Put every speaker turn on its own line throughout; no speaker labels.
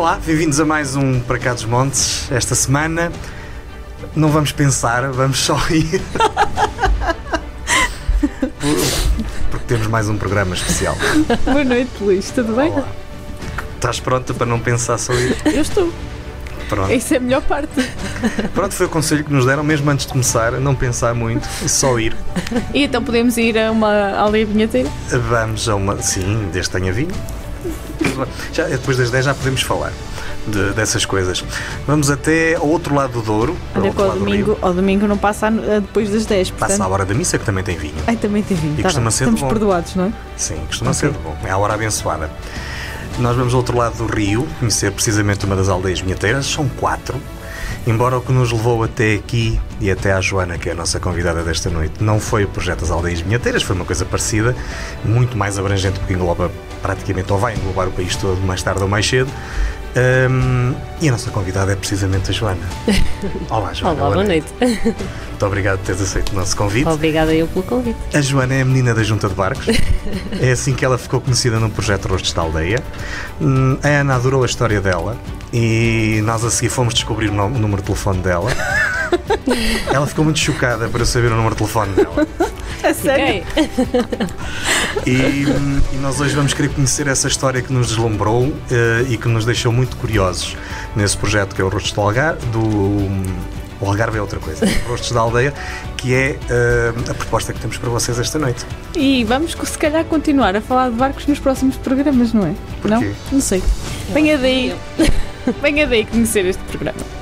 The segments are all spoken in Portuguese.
Olá, bem-vindos a mais um Para Cá dos Montes. Esta semana não vamos pensar, vamos só ir. Porque temos mais um programa especial.
Boa noite, Luís, tudo bem?
Olá. Estás pronta para não pensar só ir?
Eu estou.
Pronto.
Isso é a melhor parte.
Pronto, foi o conselho que nos deram, mesmo antes de começar, não pensar muito, só ir.
E então podemos ir a uma aldeia vinheteira?
Vamos a uma. Sim, desde que tenha vinho. Já, depois das 10 já podemos falar de- dessas coisas. Vamos até ao outro lado do Douro.
Olha
outro
que ao
do
domingo,
rio.
ao domingo não passa a- a depois das 10,
Passa
portanto...
a hora da missa que também tem vinho.
Ai, também tem vindo.
E
tá
costuma
bem.
ser
Estamos perdoados, não é?
Sim, costuma
Ok.
ser de bom. É a hora abençoada. Nós vamos ao outro lado do rio, conhecer precisamente uma das aldeias vinheteiras. São quatro. Embora o que nos levou até aqui e até à Joana, que é a nossa convidada desta noite, não foi o projeto das aldeias vinheteiras, foi uma coisa parecida, muito mais abrangente, porque engloba praticamente, ou vai englobar o país todo, mais tarde ou mais cedo. Hum, e a nossa convidada é precisamente a Joana. Olá, Joana.
Olá, boa noite.
Muito obrigado por teres aceito o nosso convite.
Obrigada eu pelo convite.
A Joana é a menina da Junta de Barcos. É assim que ela ficou conhecida no projeto Rostos da Aldeia. Hum, A Ana adorou a história dela e nós a seguir fomos descobrir o número de telefone dela. Ela ficou muito chocada para saber o número de telefone dela.
A sério?
E, e nós hoje vamos querer conhecer essa história que nos deslumbrou eh, e que nos deixou muito curiosos nesse projeto que é o Rostos do Algarve. Do, o Algarve é outra coisa. Rostos da Aldeia, que é eh, a proposta que temos para vocês esta noite.
E vamos se calhar continuar a falar de barcos nos próximos programas, não é?
Porquê?
Não? Não sei. Venha daí. Venha daí conhecer este programa.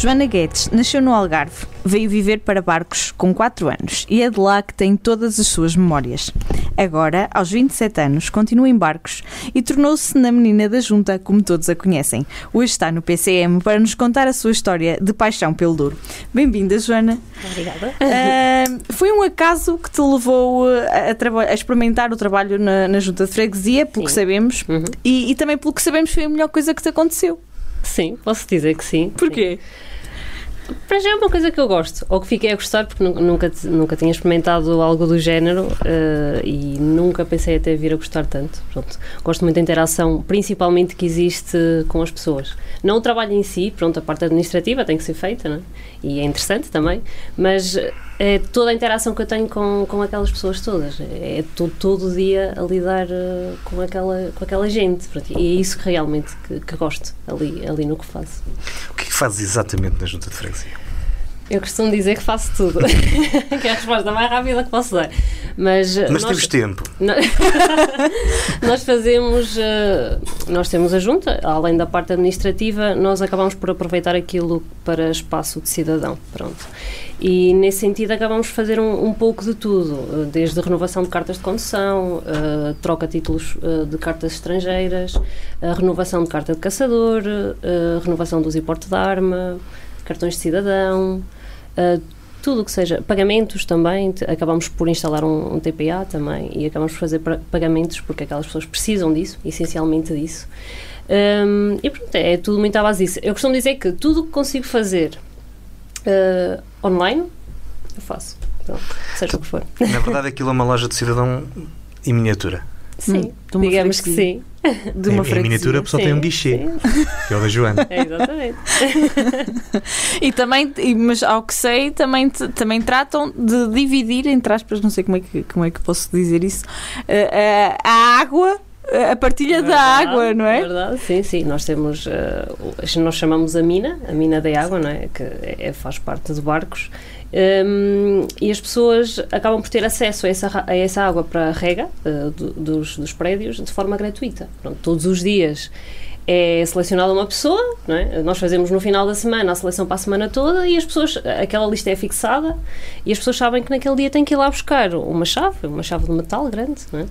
Joana Guedes nasceu no Algarve, veio viver para Barcos com 4 anos e é de lá que tem todas as suas memórias. Agora, aos 27 anos, continua em Barcos e tornou-se na menina da junta, como todos a conhecem. Hoje está no PCM para nos contar a sua história de paixão pelo Douro. Bem-vinda, Joana.
Obrigada.
Ah, foi um acaso que te levou a, a a experimentar o trabalho na, na junta de freguesia, pelo que
Sim.
sabemos,
Uhum.
e, e também pelo que sabemos foi a melhor coisa que te aconteceu.
Sim, posso dizer que sim.
Porquê?
Para já é uma coisa que eu gosto, ou que fiquei a gostar, porque nu- nunca, nunca tinha experimentado algo do género eh, e nunca pensei até vir a gostar tanto. Pronto, gosto muito da interação, principalmente que existe com as pessoas. Não o trabalho em si, pronto, a parte administrativa tem que ser feita, não é? e é interessante também, mas é toda a interação que eu tenho com, com aquelas pessoas todas. É todo, todo o dia a lidar eh, com, aquela, com aquela gente. E é isso que realmente que, que gosto ali, ali no que faço.
O que é que fazes exatamente na Junta de Freguesia?
Eu costumo dizer que faço tudo. que é a resposta mais rápida que posso dar. Mas, eh,
Mas
nós,
temos tempo.
nó- nós fazemos. eh, nós temos a junta, além da parte administrativa, nós acabamos por aproveitar aquilo para espaço de cidadão. Pronto. E nesse sentido acabamos de fazer um, um pouco de tudo, eh, desde a renovação de cartas de condução, eh, troca de títulos eh, de cartas estrangeiras, a renovação de carta de caçador, a renovação do importe de arma, cartões de cidadão, Uh, tudo o que seja pagamentos também, acabamos por instalar um, um TPA também e acabamos por fazer pagamentos porque aquelas pessoas precisam disso, essencialmente disso. Um, e pronto, é tudo muito à base disso. Eu costumo dizer que tudo o que consigo fazer uh, online, eu faço. Pronto, seja o que for.
Na verdade, aquilo é uma loja de cidadão em miniatura.
Sim,
uma
digamos que sim.
De uma
em, em miniatura,
freguesia.
só tem um guichê,
Sim,
que é o da Joana.
é exatamente.
E também, mas ao que sei, também, também tratam de dividir, entre aspas, não sei como é que, como é que posso dizer isso, eh, a, a água, eh, a partilha da
Verdade,
água, não é?
Verdade, sim, sim. Nós temos, eh, o- nós chamamos a mina, a mina da água, não é? Que é- faz parte de barcos. Hum, e as pessoas acabam por ter acesso a essa, a essa água para a rega eh, do- dos, dos prédios de forma gratuita. Pronto, todos os dias é selecionada uma pessoa, não é? nós fazemos no final da semana a seleção para a semana toda e as pessoas, aquela lista é fixada e as pessoas sabem que naquele dia têm que ir lá buscar uma chave, uma chave de metal grande, não é?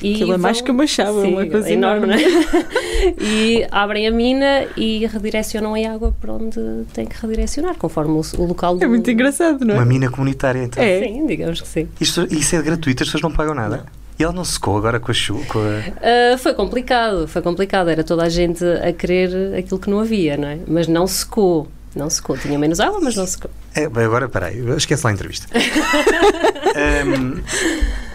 E Aquilo é mais que uma chave, é sim, uma coisa enorme, enorme.
É? e abrem a mina e redirecionam a água para onde tem que redirecionar, conforme o, o local do...
É muito engraçado, não é?
Uma mina comunitária, então.
É. Sim, digamos que sim.
Isto, isso é gratuito, as pessoas não pagam nada? Não. E ela não secou agora com a chuva?
A... Uh, foi complicado, foi complicado. Era toda a gente a querer aquilo que não havia, não é? Mas não secou. Não secou. Tinha menos água, mas não secou.
É, bem, agora, peraí, esquece lá a entrevista. um,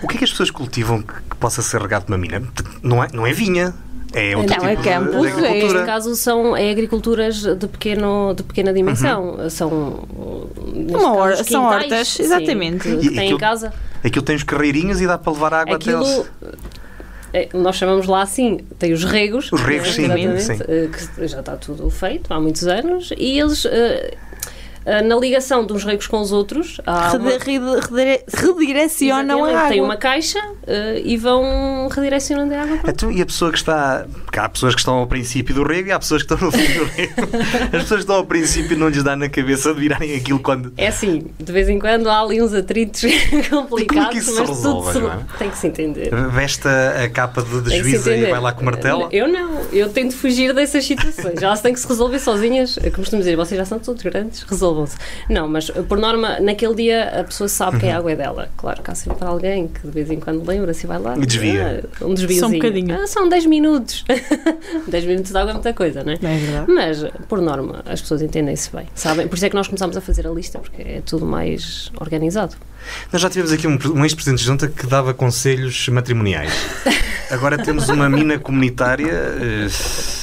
o que é que as pessoas cultivam que, que possa ser regado numa mina? Não é, não é vinha, é outro
não,
tipo
é campo. De, de agricultura.
Neste caso são é agriculturas de, pequeno, de pequena dimensão. Uhum. São,
Uma caso, são hortas, exatamente.
Sim, que, que tem em casa.
Aquilo tem os carreirinhos e dá para levar água
Aquilo,
até.
É, nós chamamos lá assim, tem os regos.
Os regos, sim, sim.
Eh, que já está tudo feito há muitos anos e eles eh, na ligação de uns regos com os outros.
redirecionam a água.
Tem uma caixa uh, e vão redirecionando a água.
Então, e a pessoa que está. Porque há pessoas que estão ao princípio do rego e há pessoas que estão no fim do rego. As pessoas que estão ao princípio não lhes dá na cabeça de virarem aquilo quando.
É assim, de vez em quando há ali uns atritos complicados. Como é
que isso mas se resolve, tudo
se... Tem que se entender.
Veste a capa de, juíza e vai lá com o martelo?
Eu não, eu tento fugir dessas situações. Elas têm que se resolver sozinhas. Como costumo dizer, vocês já são todos grandes, resolvam resolvam-se. Não, mas por norma, naquele dia a pessoa sabe que a uhum. água é dela. Claro que há sempre alguém que de vez em quando lembra-se e vai lá.
E desvia.
Ah, um desviozinho. Só um
bocadinho.
Ah, são 10 minutos. 10 minutos de água é muita coisa, não é?
é verdade.
Mas, por norma, as pessoas entendem-se bem, sabem? Por isso é que nós começámos a fazer a lista, porque é tudo mais organizado.
Nós já tivemos aqui um, um ex-presidente de junta que dava conselhos matrimoniais. Agora temos uma mina comunitária. Uh,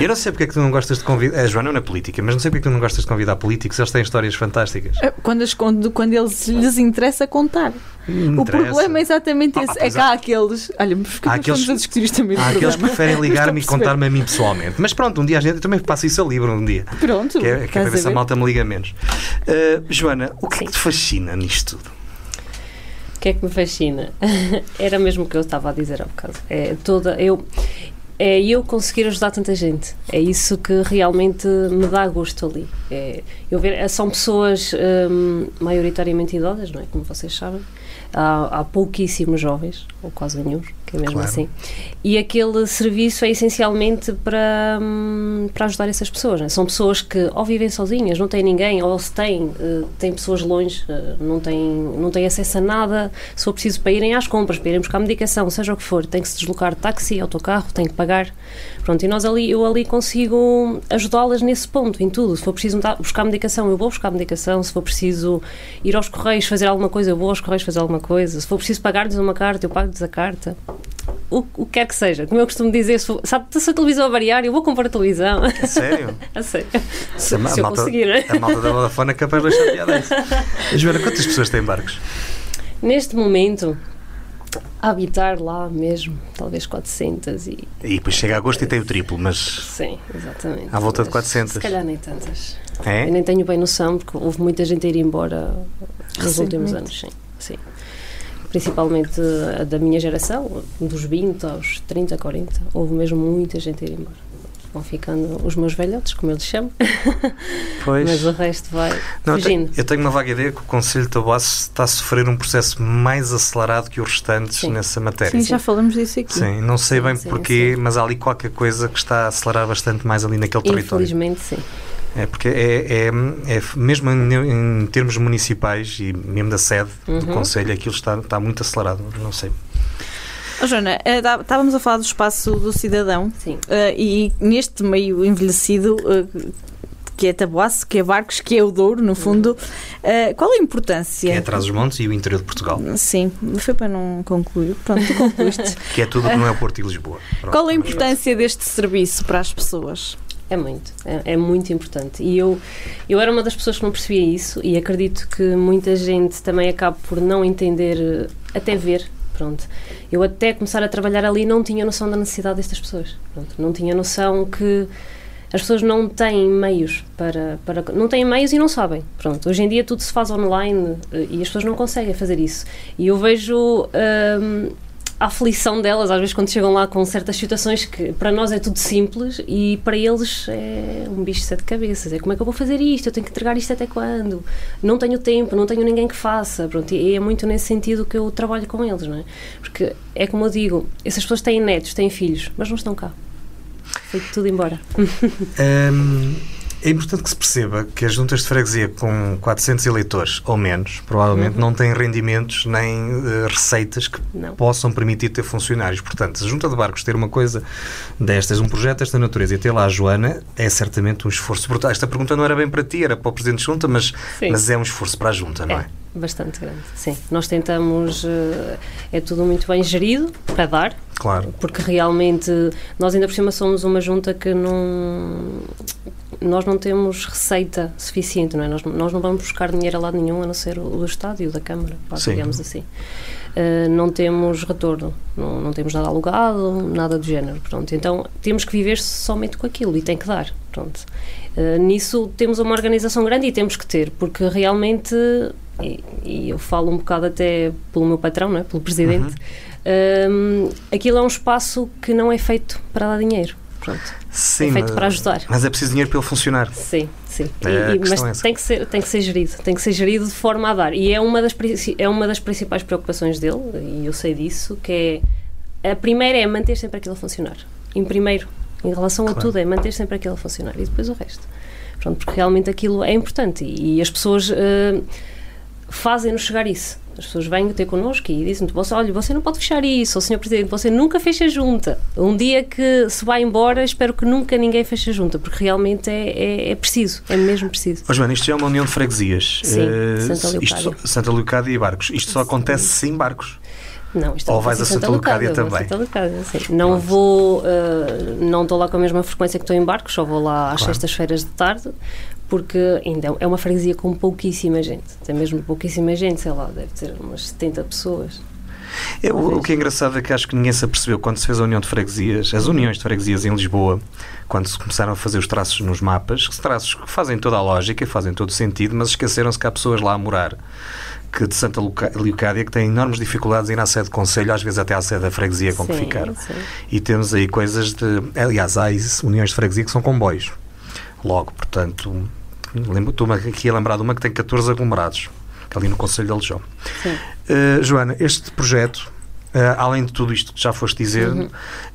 eu não sei porque é que tu não gostas de convidar. A Joana não é política, mas não sei porque é que tu não gostas de convidar políticos. Eles têm histórias fantásticas.
É, quando, as, quando eles lhes interessa contar. O problema é exatamente esse. Ah, é que há aqueles. Olha, mas porque há aqueles, estamos a discutir isto também?
Há aqueles que preferem ligar-me e contar-me a mim pessoalmente. Mas pronto, um dia a gente. Eu também passo isso a livro um dia.
Pronto.
Que é, que é para ver se a malta me liga menos. Uh, Joana, o que Sim. é que te fascina nisto tudo?
O que é que me fascina? Era mesmo o que eu estava a dizer há bocado. É toda. Eu, é eu conseguir ajudar tanta gente. É isso que realmente me dá gosto ali. É, eu ver, são pessoas um, maioritariamente idosas, não é? Como vocês sabem. Há, há pouquíssimos jovens, ou quase nenhum, é mesmo claro. assim. E aquele serviço é essencialmente para, hum, para ajudar essas pessoas. Né? São pessoas que ou vivem sozinhas, não têm ninguém, ou se têm, uh, têm pessoas longe, uh, não, têm, não têm acesso a nada, se for preciso para irem às compras, para irem buscar medicação, seja o que for, tem que se deslocar de táxi, autocarro, tem que pagar. Pronto, e nós ali, eu ali consigo ajudá-las nesse ponto, em tudo. Se for preciso buscar medicação, eu vou buscar medicação. Se for preciso ir aos correios fazer alguma coisa, eu vou aos correios fazer alguma coisa. Se for preciso pagar-lhes uma carta, eu pago-lhes a carta o, o que quer que seja. Como eu costumo dizer, se, sabe, se a televisão a variar, eu vou comprar a televisão.
A sério?
a sério.
Se, a, se eu malta, conseguir. A malta da Vodafone é capaz de deixar piada. Joana, quantas pessoas têm barcos?
Neste momento, a habitar lá mesmo, talvez 400 e...
E depois chega a agosto e tem o triplo, mas...
Sim, exatamente.
À volta de 400.
Se calhar nem tantas.
É?
Eu nem tenho bem noção, porque houve muita gente a ir embora nos últimos anos, sim. sim principalmente a da minha geração, dos 20 aos 30, 40, houve mesmo muita gente a ir embora. Vão ficando os meus velhotes, como eu lhes chamo.
Pois.
Mas o resto vai Não, fugindo.
Eu tenho uma vaga ideia que o Conselho de Taboaço está a sofrer um processo mais acelerado que os restantes sim. nessa matéria.
Sim, já falamos disso aqui.
Sim, não sei bem sim, porquê, sim. mas há ali qualquer coisa que está a acelerar bastante mais ali naquele território.
Infelizmente, sim.
É porque é, é, é mesmo em, em, termos municipais e mesmo da sede uhum. do Conselho, aquilo está, está muito acelerado, não sei.
Oh, Joana, eh, estávamos a falar do espaço do cidadão
Sim.
Uh, e neste meio envelhecido uh, que é Taboaço, que é Barcos, que é o Douro, no fundo. Uh, qual a importância?
Que é atrás dos montes e o interior de Portugal.
Sim, foi para não concluir. Pronto, tu concluíste.
que é tudo que não é o Porto e Lisboa.
Pronto, qual a importância deste serviço para as pessoas?
É muito, é, é, muito importante. E eu, eu era uma das pessoas que não percebia isso e acredito que muita gente também acaba por não entender, até ver. Pronto. Eu até começar a trabalhar ali não tinha noção da necessidade destas pessoas. Pronto. Não tinha noção que as pessoas não têm meios para, para. Não têm meios e não sabem. Pronto. Hoje em dia tudo se faz online eh, e as pessoas não conseguem fazer isso. E eu vejo. Hum, a aflição delas, às vezes, quando chegam lá com certas situações que para nós é tudo simples e para eles é um bicho de sete cabeças. É como é que eu vou fazer isto? Eu tenho que entregar isto até quando? Não tenho tempo, não tenho ninguém que faça. Pronto, e é muito nesse sentido que eu trabalho com eles, não é? Porque é como eu digo, essas pessoas têm netos, têm filhos, mas não estão cá. Foi tudo embora.
Um, é importante que se perceba que as juntas de freguesia com 400 eleitores ou menos, provavelmente, uhum. não têm rendimentos nem uh, receitas que não. possam permitir ter funcionários. Portanto, se a junta de barcos ter uma coisa destas, um projeto desta natureza e ter lá a Joana, é certamente um esforço brutal. Esta pergunta não era bem para ti, era para o Presidente de Junta, mas, mas é um esforço para a Junta, não é?
é? Bastante grande, sim. Nós tentamos, eh, é tudo muito bem gerido para dar,
claro.
porque realmente nós ainda por cima somos uma junta que não, nós não temos receita suficiente, não é? Nós, nós não vamos buscar dinheiro a lado nenhum, a não ser o do Estado e o da Câmara, pá, digamos assim. Uh, não temos retorno, não, não temos nada alugado, nada do género, pronto. Então temos que viver somente com aquilo e tem que dar, pronto. Uh, nisso temos uma organização grande e temos que ter, porque realmente, e, e eu falo um bocado até pelo meu patrão, não é? pelo presidente, uhum. uh, aquilo é um espaço que não é feito para dar dinheiro. Pronto.
Sim,
é feito mas, para ajudar.
Mas é preciso dinheiro para ele funcionar.
Sim, sim. É, e, mas é tem que, ser, tem que ser gerido, tem que ser gerido de forma a dar. E é uma das, é uma das principais preocupações dele, e eu sei disso, que é a primeira é manter sempre aquilo a funcionar. Em primeiro, em relação claro. a tudo, é manter sempre aquilo a funcionar e depois o resto. Pronto, porque realmente aquilo é importante e, e as pessoas uh, fazem-nos chegar isso. As pessoas vêm ter connosco e dizem você, olha, você não pode fechar isso, ou Sr. Presidente, você nunca fecha junta. Um dia que se vai embora, espero que nunca ninguém feche junta, porque realmente é, é, é preciso, é mesmo preciso.
Mas, Joana, isto já é uma união de freguesias.
Sim, uh, Santa Leocádia.
Santa Leocádia e Barcos. Isto só acontece sem barcos.
Não, isto
Ou vais a Santa, Santa Lucádia também?
Santa Lucádia, sim. Não Pronto. vou, uh, não estou lá com a mesma frequência que estou em barcos, só vou lá às claro. sextas-feiras de tarde, porque ainda é uma freguesia com pouquíssima gente, tem mesmo pouquíssima gente, sei lá, deve ter umas 70 pessoas.
É, o, que é engraçado é que acho que ninguém se apercebeu quando se fez a União de Freguesias, as uniões de freguesias em Lisboa, quando se começaram a fazer os traços nos mapas, traços que fazem toda a lógica fazem todo o sentido, mas esqueceram-se que há pessoas lá a morar que de Santa Leocádia que têm enormes dificuldades em ir à sede do Conselho, às vezes até à sede da freguesia com sim, que ficaram. Sim. E temos aí coisas de. Aliás, há uniões de freguesia que são comboios. Logo, portanto, Estou-me aqui a lembrar de uma que tem 14 aglomerados, ali no Conselho de Aljão. Uh, Joana, este projeto, uh, além de tudo isto que já foste dizer, uhum.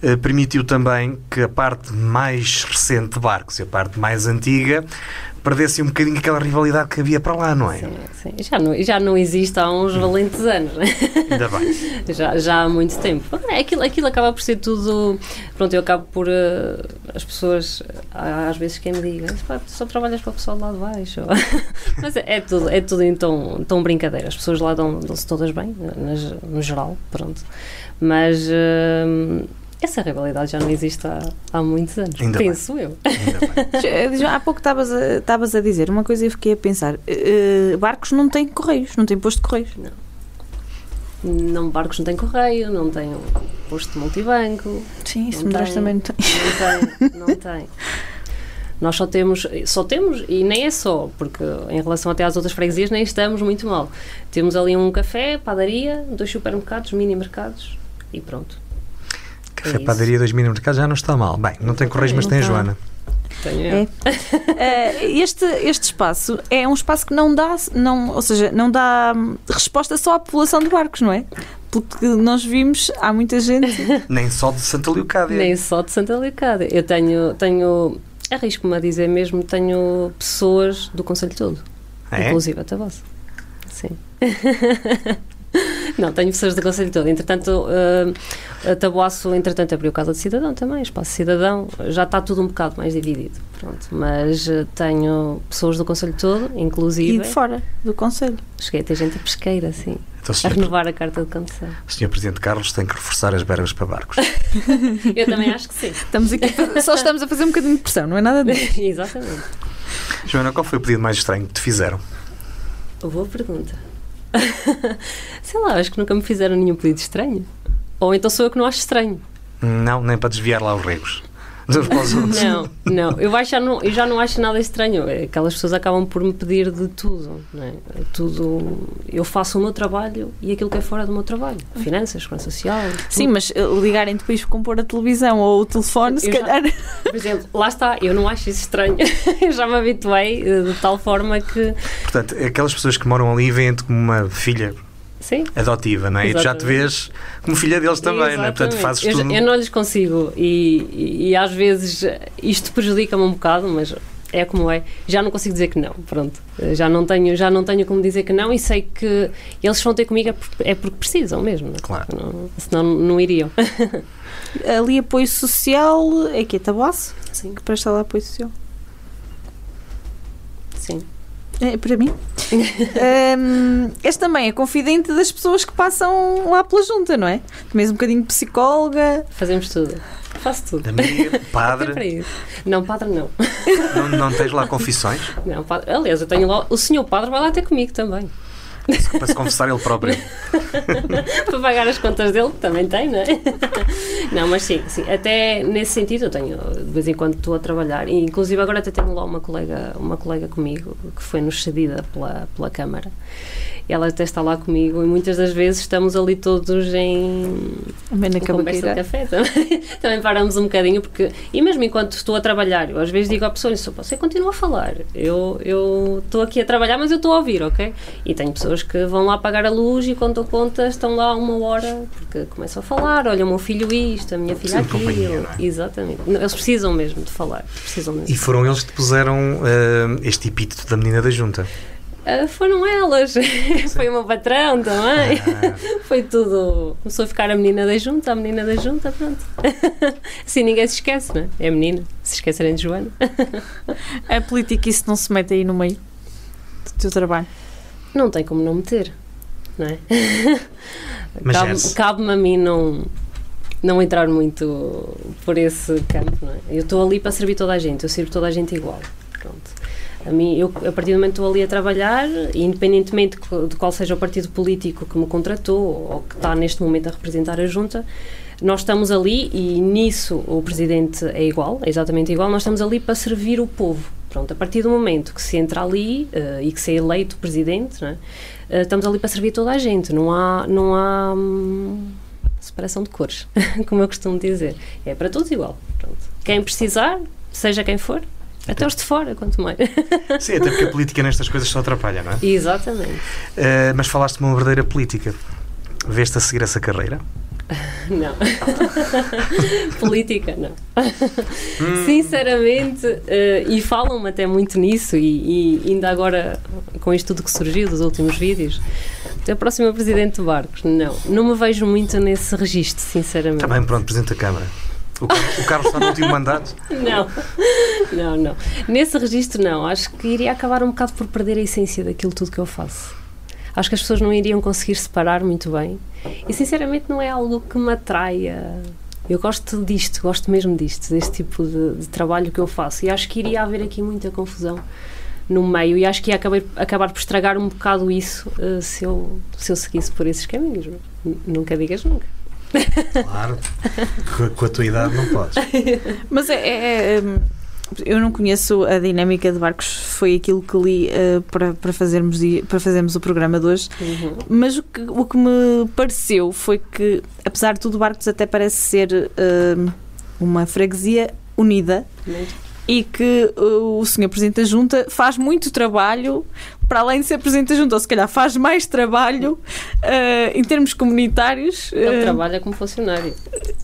uh, permitiu também que a parte mais recente de barcos e a parte mais antiga perdesse um bocadinho aquela rivalidade que havia para lá, não é?
Sim, sim. Já, não, já não existe há uns valentes anos, não é?
Ainda bem.
já, já há muito tempo. Aquilo, aquilo acaba por ser tudo. Pronto, eu acabo por. Uh, as pessoas, às vezes, quem me diga, só trabalhas para o pessoal lá de baixo. Mas é, é, tudo, é tudo tom, tom brincadeira. As pessoas lá dão-se dão todas bem, no geral, pronto. Mas. Uh, essa rivalidade já não existe há, há muitos anos, Ainda penso bem. eu.
Já, há pouco estavas a, a dizer uma coisa e fiquei a pensar: uh, barcos não têm correios, não têm posto de correios.
Não. Não, barcos não têm correio, não têm posto de multibanco.
Sim, isso me também não tem.
Não tem, não tem. Nós só temos, só temos, e nem é só, porque em relação até às outras freguesias nem estamos muito mal. Temos ali um café, padaria, dois supermercados, mini mercados e pronto
Café, é padaria, dois mini mercados já não está mal. Bem, não tem correios, mas tem a Joana.
É. Uh, este, este espaço é um espaço que não dá, não, ou seja, não dá resposta só à população de barcos, não é? Porque nós vimos, há muita gente.
Nem só de Santa Leocádia.
Nem só de Santa Leocádia. Eu tenho, tenho arrisco-me a dizer mesmo, tenho pessoas do Conselho todo. É? Inclusive até você. Sim. Não, tenho pessoas do Conselho todo. Entretanto, uh, a Tabuaço, entretanto, abriu Casa de Cidadão também, Espaço Cidadão, já está tudo um bocado mais dividido. Pronto, mas uh, tenho pessoas do Conselho todo, inclusive.
E de fora do Conselho.
Cheguei a ter gente a pesqueira, assim. Então, a renovar a carta de condução.
O Sr. Presidente Carlos tem que reforçar as verbas para barcos.
Eu também acho que sim.
Estamos aqui, só estamos a fazer um bocadinho de pressão, não é nada disso.
Exatamente.
Joana, qual foi o pedido mais estranho que te fizeram?
Boa pergunta. Sei lá, acho que nunca me fizeram nenhum pedido estranho. Ou então sou eu que não acho estranho.
Não, nem para desviar lá os regos. Uns para os outros.
Não, não. Eu, acho, já não. eu já não acho nada estranho. Aquelas pessoas acabam por me pedir de tudo. Não é? Tudo. Eu faço o meu trabalho e aquilo que é fora do meu trabalho. Finanças, segurança social.
Sim,
tudo.
mas uh, ligarem depois para compor a televisão ou o telefone, se
Eu já-
calhar.
Por exemplo, lá está. Eu não acho isso estranho. eu já me habituei eh, de tal forma que.
Portanto, aquelas pessoas que moram ali veem-te como uma filha
Sim.
adotiva, não é? E tu já te
Exatamente.
vês como filha deles também, não é? Portanto,
Exatamente.
fazes
eu,
tudo.
eu não lhes consigo e, e, e às vezes isto prejudica-me um bocado, mas é como é. Já não consigo dizer que não, pronto. Já não tenho, já não tenho como dizer que não e sei que eles vão ter comigo é porque, é porque precisam mesmo. não é?
Claro.
Não- senão não iriam.
Ali apoio social, é que é tabuaço,
Sim,
que presta lá apoio social.
sim.
É, para mim. Hum, és também a confidente das pessoas que passam lá pela junta, não é? Também és um bocadinho psicóloga.
Fazemos tudo. Faço tudo.
Amiga,
Até para
padre,
isso. Não, padre não.
não, não tens lá confissões
não padre. Aliás, eu tenho lá. O senhor padre vai lá ter comigo também.
Para se confessar ele próprio.
para pagar as contas dele, que também tem, não é? Não, mas sim, sim, até nesse sentido eu tenho, de vez em quando estou a trabalhar, e inclusive agora até tenho lá uma colega, uma colega comigo, que foi nos cedida pela, pela Câmara, ela até está lá comigo, e muitas das vezes estamos ali todos em,
Também na
conversa de café também. também paramos um bocadinho, porque, e mesmo enquanto estou a trabalhar, eu às vezes digo à pessoa, "Só, você continua a falar, eu eu estou aqui a trabalhar, mas eu estou a ouvir, ok? E tenho pessoas que vão lá pagar a luz e quando dou conta estão lá uma hora, porque começam a falar, olha o meu filho isto, a minha filha aquilo.
não é?
Exatamente. Eles precisam mesmo de falar, precisam mesmo.
E foram eles que te puseram ah, este epíteto da menina da junta.
Ah, foram elas, foi o meu patrão também.
Ah,
Foi tudo. Começou a ficar a menina da junta, a menina da junta, pronto. assim ninguém se esquece, não é? É a menina. Se esquecerem de Joana.
A política, isso não se mete aí no meio do teu trabalho.
Não tem como não meter, não é?
Mas
Cabe- Cabe-me a mim não, não entrar muito por esse campo, não é? Eu estou ali para servir toda a gente, eu sirvo toda a gente igual. Pronto. A mim, eu, a partir do momento que estou ali a trabalhar, independentemente de qual seja o partido político que me contratou ou que está neste momento a representar a junta, nós estamos ali e nisso o presidente é igual, é exatamente igual, nós estamos ali para servir o povo. Pronto, a partir do momento que se entra ali eh, e que se é eleito presidente, não é? Eh, estamos ali para servir toda a gente, não há, não há hum, separação de cores, como eu costumo dizer. É para todos igual. Pronto. Quem precisar, seja quem for, até os de fora, quanto mais.
Sim, até porque a política nestas coisas só atrapalha, não é?
Exatamente.
Ah, mas falaste de uma verdadeira política. Veste a seguir essa carreira?
Não. Política, não. Sinceramente, eh, e falam-me até muito nisso, e, e ainda agora com isto tudo que surgiu dos últimos vídeos, até a próxima Presidente de Barcos, não. Não me vejo muito nesse registro, sinceramente.
Também, pronto, Presidente da Câmara. O Carlos, está no último mandato.
Não, não, não. Nesse registro, não. Acho que iria acabar um bocado por perder a essência daquilo tudo que eu faço. Acho que as pessoas não iriam conseguir separar muito bem. E, sinceramente, não é algo que me atraia. Eu gosto disto, gosto mesmo disto, deste tipo de, de trabalho que eu faço. E acho que iria haver aqui muita confusão no meio. E acho que ia acabar, acabar por estragar um bocado isso eh, se, eu, se eu seguisse por esses caminhos. Nunca digas nunca.
Claro. Com, com a tua idade não podes.
Mas é, é- é, hum, eu não conheço a dinâmica de barcos, foi aquilo que li eh, para, para, fazermos, para fazermos o programa de hoje.
Uhum.
Mas o que, o que me pareceu foi que, apesar de tudo, Barcos até parece ser hum, uma freguesia unida
Muito.
e que uh, o Sr. Presidente da Junta faz muito trabalho para além de ser Presidente da Junta, ou se calhar faz mais trabalho uh, em termos comunitários,
Ele
uh,
trabalha como funcionário.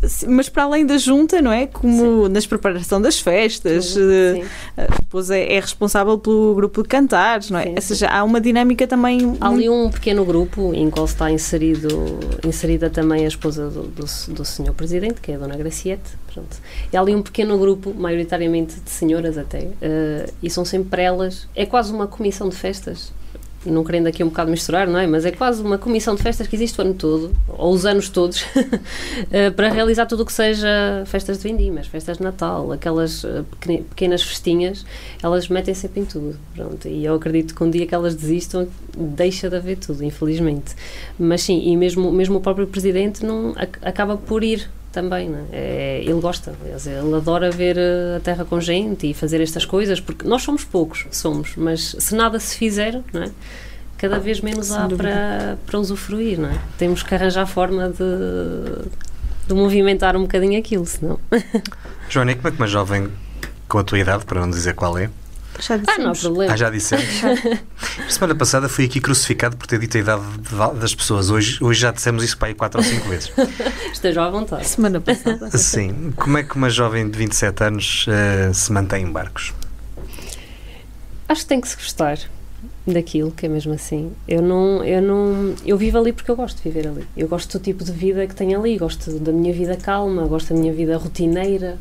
sim, mas para além da Junta, não é? Como nas preparação das festas,
Sim.
a esposa é responsável pelo grupo de cantares, não é?
Sim,
Ou seja, há uma dinâmica também.
Há ali um pequeno grupo em qual está inserido, inserida também a esposa do, do, do senhor presidente, que é a dona Graciete. Pronto. E há ali um pequeno grupo, maioritariamente de senhoras até, eh, e são sempre elas. É quase uma comissão de festas. Não querendo aqui um bocado misturar, não é? Mas é quase uma comissão de festas que existe o ano todo, ou os anos todos, eh, para realizar tudo o que seja festas de vindimas, festas de Natal, aquelas eh, pequenas festinhas, elas metem sempre em tudo. Pronto. E eu acredito que um dia que elas desistam, deixa de haver tudo, infelizmente. Mas sim, e mesmo, mesmo o próprio presidente não ac- acaba por ir também, né? é, ele gosta, ele adora ver eh, a terra com gente e fazer estas coisas, porque nós somos poucos, somos, mas se nada se fizer, não é? cada vez menos
Sem
há
dúvida.
para, para usufruir, não é? Temos que arranjar forma de, de movimentar um bocadinho aquilo, senão.
Joana, como é que uma jovem com a tua idade, para não dizer qual é,
Já
Ah, não há
dissemos.
problema.
ah, já dissemos. Semana passada fui aqui crucificado por ter dito a idade das pessoas. Hoje, hoje já dissemos isso para aí quatro ou cinco vezes.
Estejam à vontade.
Semana passada.
Sim. Como é que uma jovem de 27 anos eh, se mantém em barcos?
Acho que tem que se gostar daquilo, que é mesmo assim. Eu não, eu não, eu vivo ali porque eu gosto de viver ali. Eu gosto do tipo de vida que tenho ali, gosto da minha vida calma, gosto da minha vida rotineira,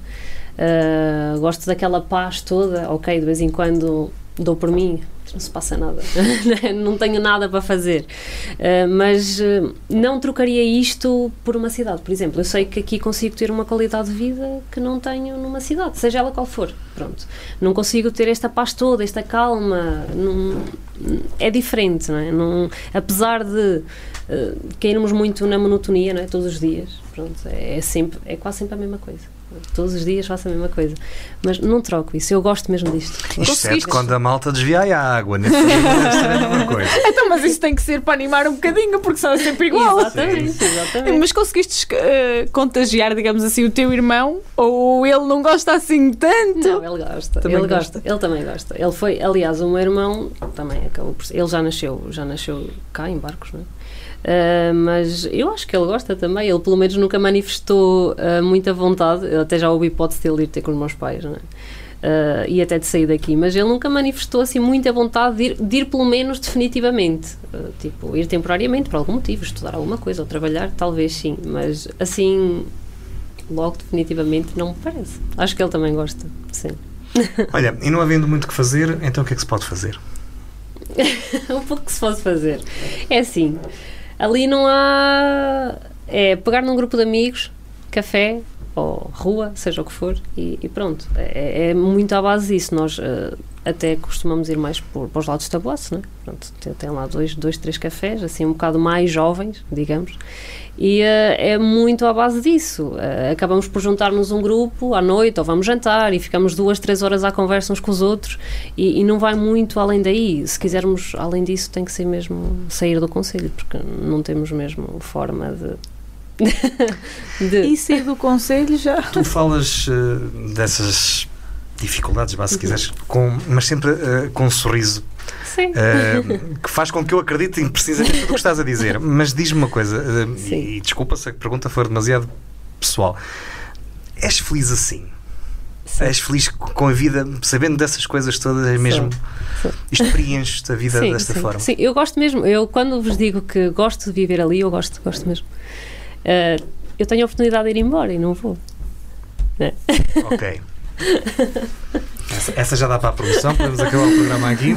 ah, gosto daquela paz toda. Ok, de vez em quando dou por mim, não se passa nada, não tenho nada para fazer. Ah, mas ah, não trocaria isto por uma cidade, por exemplo. Eu sei que aqui consigo ter uma qualidade de vida que não tenho numa cidade, seja ela qual for. Pronto. Não consigo ter esta paz toda, esta calma. Não, é diferente, não é? Não, apesar de ah, cairmos muito na monotonia, não é? Todos os dias. Pronto, é, é sempre, é quase sempre a mesma coisa. Todos os dias faço a mesma coisa. Mas não troco isso, eu gosto mesmo disto.
Exceto quando a malta desvia a água. Nesse dia coisa.
Então, mas isso tem que ser para animar um bocadinho, porque só é sempre igual.
Exatamente, exatamente.
Mas conseguiste eh, contagiar, digamos assim, o teu irmão? Ou ele não gosta assim tanto?
Não, ele gosta.
Também
ele
gosta.
gosta. Ele também gosta. Ele foi, aliás, o meu irmão também acabou por ser- Ele já nasceu, já nasceu cá em Barcos, não é? Ah, mas eu acho que ele gosta também. Ele, pelo menos, nunca manifestou ah, muita vontade. Eu até já houve hipótese de ele ir ter com os meus pais, não é? Ah, e até de sair daqui, mas ele nunca manifestou assim muita vontade de ir, de ir pelo menos definitivamente. Ah, tipo, ir temporariamente por algum motivo, estudar alguma coisa ou trabalhar, talvez sim, mas assim, logo definitivamente não me parece. Acho que ele também gosta, sim.
Olha, e não havendo muito o que fazer, então o que é que se pode fazer?
o pouco que se pode fazer. É assim, ali não há. É pegar num grupo de amigos, café ou rua, seja o que for, e, e pronto. É, é muito à base disso. Nós eh, até costumamos ir mais por, para os lados de Taboaço, né? Pronto, tem, tem lá dois, dois, três cafés, assim, um bocado mais jovens, digamos. E eh, é muito à base disso. Eh, acabamos por juntar-nos um grupo à noite, ou vamos jantar, e ficamos duas, três horas à conversa uns com os outros, e, e não vai muito além daí. Se quisermos além disso, tem que ser mesmo sair do conselho, porque não temos mesmo forma de. de
E sair do conselho já.
Tu falas eh, dessas dificuldades, se quiseres, com, mas sempre eh, com um sorriso eh, que faz com que eu acredite em precisamente tudo o que estás a dizer. Mas diz-me uma coisa,
Sim.
e, e desculpa se a pergunta for demasiado pessoal. És feliz assim?
Sim.
És feliz com a vida, sabendo dessas coisas todas, é mesmo.
Sim.
Isto preenches a vida
sim,
desta
sim,
forma.
Sim, eu gosto mesmo. Eu, quando vos digo que gosto de viver ali, eu gosto, gosto mesmo. Eh, eu tenho a oportunidade de ir embora e não vou.
Ok. Essa, essa já dá para a promoção, podemos acabar o programa aqui.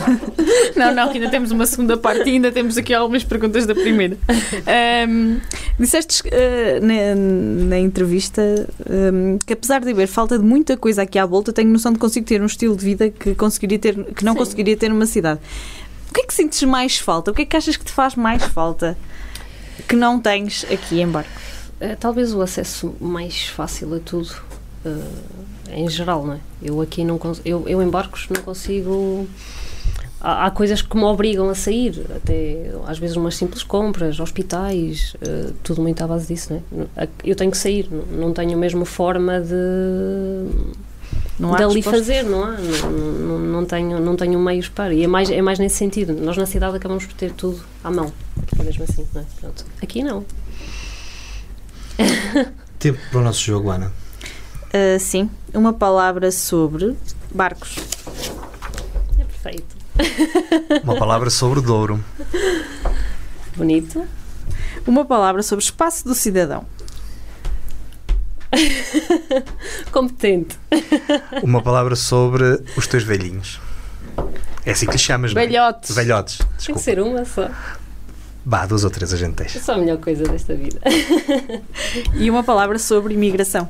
Não, não, que ainda temos uma segunda parte e ainda temos aqui algumas perguntas da primeira. Ahm, disseste eh, na, na entrevista ahm, que apesar de haver falta de muita coisa aqui à volta, tenho noção de que consigo ter um estilo de vida que, conseguiria ter, que não
Sim.
conseguiria ter numa cidade. O que é que sentes mais falta? O que é que achas que te faz mais falta que não tens aqui em Barco?
Eh, talvez o acesso mais fácil a tudo, eh, em geral, não é? Eu aqui não eu, eu em barcos não consigo. Há, há coisas que me obrigam a sair, até às vezes umas simples compras, hospitais, eh, tudo muito à base disso, não é? Eu tenho que sair, não- tenho a mesma forma de
Não há
fazer, não há? Não, não, não tenho, não tenho meios para. E é mais, é mais nesse sentido. Nós na cidade acabamos por ter tudo à mão. É mesmo assim, não é? Pronto. Aqui não.
Tempo para o nosso jogo, Ana.
Ah, sim, uma palavra sobre barcos.
É perfeito.
Uma palavra sobre Douro.
Bonito.
Uma palavra sobre espaço do cidadão.
Competente.
Uma palavra sobre os teus velhinhos. É assim que lhe chamas, não é?
Velhotes.
Velhotes.
Tem que
Desculpa.
ser uma só.
Bah, duas ou três a gente deixa.
É só a melhor coisa desta vida.
E uma palavra sobre imigração.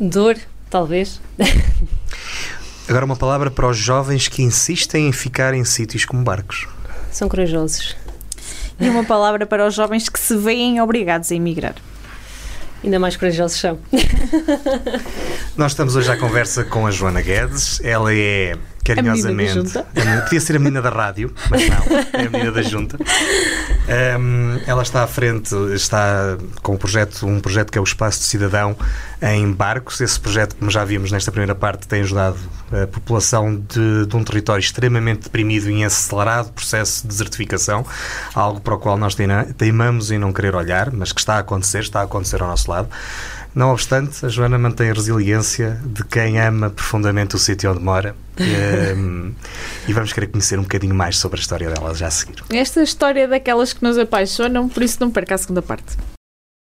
Dor, talvez.
Agora uma palavra para os jovens que insistem em ficar em sítios como barcos.
São corajosos.
E uma palavra para os jovens que se veem obrigados a emigrar.
Ainda mais corajosos são.
Nós estamos hoje à conversa com a Joana Guedes. Ela é carinhosamente.
A menina da junta.
a- Podia ser a menina da rádio, mas não, é a menina da junta. Ahm, ela está à frente, está com um projeto, um projeto que é o Espaço de Cidadão em Barcos. Esse projeto, como já vimos nesta primeira parte, tem ajudado a população de, de um território extremamente deprimido em acelerado processo de desertificação, algo para o qual nós teima- teimamos em não querer olhar, mas que está a acontecer, está a acontecer ao nosso lado. Não obstante, a Joana mantém a resiliência de quem ama profundamente o sítio onde mora. Ehm, e vamos querer conhecer um bocadinho mais sobre a história dela já a seguir.
Esta história é daquelas que nos apaixonam, por isso não perca a segunda parte.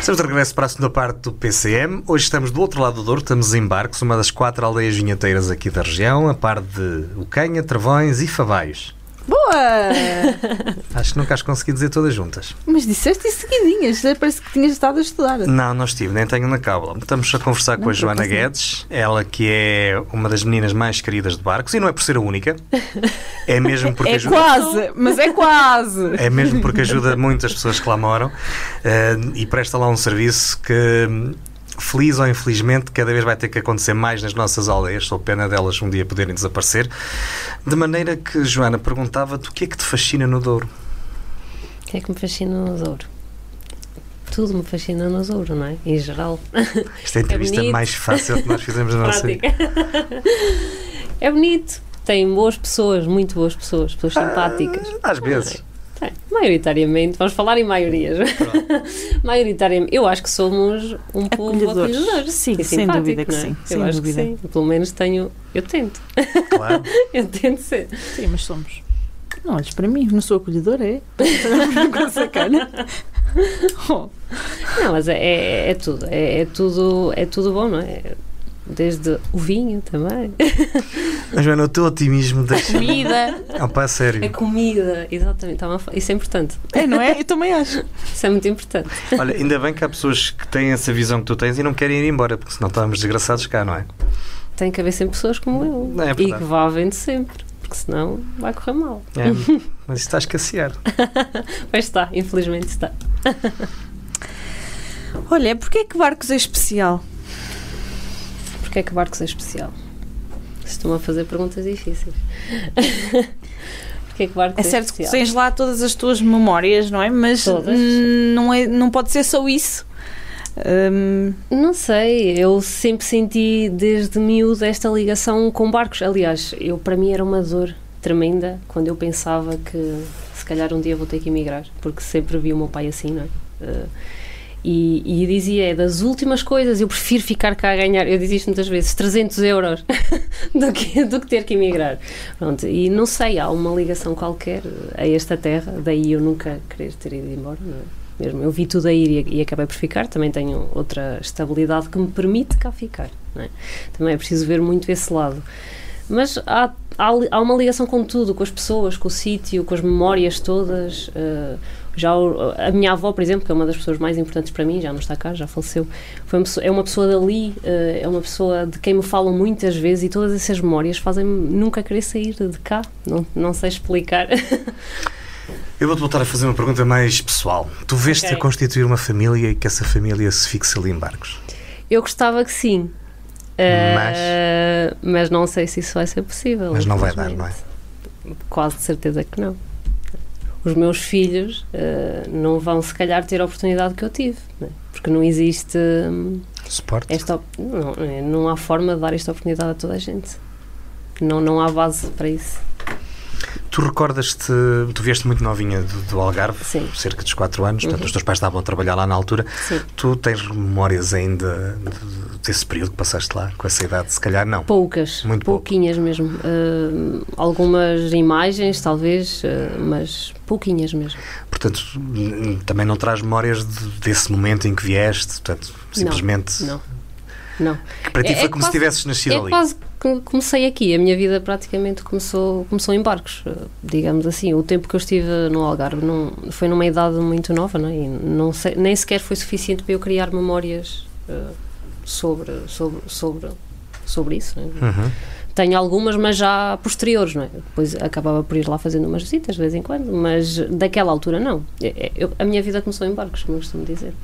Estamos de regresso para a segunda parte do PCM. Hoje estamos do outro lado do Douro, estamos em Barcos, uma das quatro aldeias vinheteiras aqui da região, a par de Ucanha, Travões e Favaios.
Boa!
Acho que nunca as consegui dizer todas juntas.
Mas disseste isso seguidinhas, parece que tinhas estado a estudar.
Não, não estive, nem tenho na cábula. Estamos a conversar com
Não,
a
por
Joana. Guedes, ela que é uma das meninas mais queridas de Barcos, e não é por ser a única, é mesmo porque
É
ajuda.
quase, mas é quase.
É mesmo porque ajuda muitas pessoas que lá moram eh, e presta lá um serviço que, feliz ou infelizmente, cada vez vai ter que acontecer mais nas nossas aldeias. Sou pena delas um dia poderem desaparecer. De maneira que, Joana, perguntava-te o que é que te fascina no Douro?
O que é que me fascina no Douro? Tudo me fascina no Douro, não é? Em geral.
Esta é a entrevista
bonito.
mais fácil que nós fizemos na nossa vida.
É bonito. Tem boas pessoas, muito boas pessoas, pessoas simpáticas.
Às vezes.
Tem. Maioritariamente, vamos falar em maiorias. Maioritariamente, eu acho que somos um povo acolhedor.
Sim,
e
sem dúvida que
é?
sim,
Eu
sem
acho
dúvida.
que sim. Pelo menos tenho. Eu tento.
Claro.
Eu tento ser.
Sim, mas somos. Não olhes para mim, não sou acolhedora, é? Com essa cara. Oh,
Não, mas é, é, é tudo. É, é tudo. É tudo bom, não é? Desde o vinho também.
Mas, Joana, o teu otimismo deixa.
comida.
Oh, pá,
A
sério.
comida, exatamente. A Isso é importante.
É, não é? Eu também acho.
Isso é muito importante.
Olha, ainda bem que há pessoas que têm essa visão que tu tens e não querem ir embora, porque senão estávamos desgraçados cá, não é?
Tem que haver sempre pessoas como eu.
É
e que vá havendo sempre. Porque senão vai correr mal.
É, mas isso está a escassear.
Mas está, infelizmente está.
Olha, porquê é que Barcos é especial?
Porquê é que Barcos é especial? Estou-me a fazer perguntas difíceis. Porquê é que Barcos
É
é,
certo que
especial?
tu tens lá todas as tuas memórias, não é? Mas não, é, não pode ser só isso. Hum,
Não sei, eu sempre senti desde miúdo esta ligação com barcos. Aliás, eu para mim era uma dor tremenda quando eu pensava que se calhar um dia vou ter que emigrar, porque sempre vi o meu pai assim, não é? Eh, e, e dizia, é das últimas coisas, eu prefiro ficar cá a ganhar, eu dizia isto muitas vezes, 300 euros do que, do que ter que emigrar. Pronto, e não sei, há uma ligação qualquer a esta terra, daí eu nunca querer ter ido embora, não é? Mesmo, eu vi tudo a ir e, e acabei por ficar, também tenho outra estabilidade que me permite cá ficar, é? Também é preciso ver muito esse lado. Mas há, há, há uma ligação com tudo, com as pessoas, com o sítio, com as memórias todas. eh, já o- a minha avó, por exemplo, que é uma das pessoas mais importantes para mim, já não está cá, já faleceu, foi uma pessoa- é uma pessoa dali, eh, é uma pessoa de quem me falam muitas vezes e todas essas memórias fazem-me nunca querer sair de cá. Não, não sei explicar.
Eu vou-te voltar a fazer uma pergunta mais pessoal. Tu veste
Ok.
a constituir uma família e que essa família se fixe ali em barcos?
Eu gostava que sim. Eh, mas não sei se isso vai ser possível.
Mas não vai dar, não é?
Quase de certeza que não. Os meus filhos eh, não vão, se calhar, ter a oportunidade que eu tive, não é? porque não existe hum,
Suporte?
esta. op- Não, é, não há forma de dar esta oportunidade a toda a gente. Não, não há base para isso.
Tu recordas-te, tu vieste muito novinha do, do Algarve,
Sim.
cerca dos 4 anos, portanto
Uhum.
os teus pais estavam a trabalhar lá na altura.
Sim.
Tu tens memórias ainda de, desse período que passaste lá, com essa idade? Se calhar não.
Poucas,
Muito pouco.
pouquinhas mesmo. Uh, algumas imagens, talvez, uh, mas pouquinhas mesmo.
Portanto, também não traz memórias de- desse momento em que vieste, portanto, simplesmente.
Não, não.
Que para ti
É-
foi
é
como se
quase-
tivesses nascido
É
ali.
quase que comecei aqui. A minha vida praticamente começou, começou em barcos, eh, digamos assim. O tempo que eu estive no Algarve não, foi numa idade muito nova, não é? E não sei- nem sequer foi suficiente para eu criar memórias eh, sobre, sobre, sobre, sobre isso. é?
Uhum.
Tenho algumas, mas já posteriores, não é? Depois acabava por ir lá fazendo umas visitas de vez em quando, mas daquela altura não. É- é- eu- a minha vida começou em barcos, como eu costumo dizer.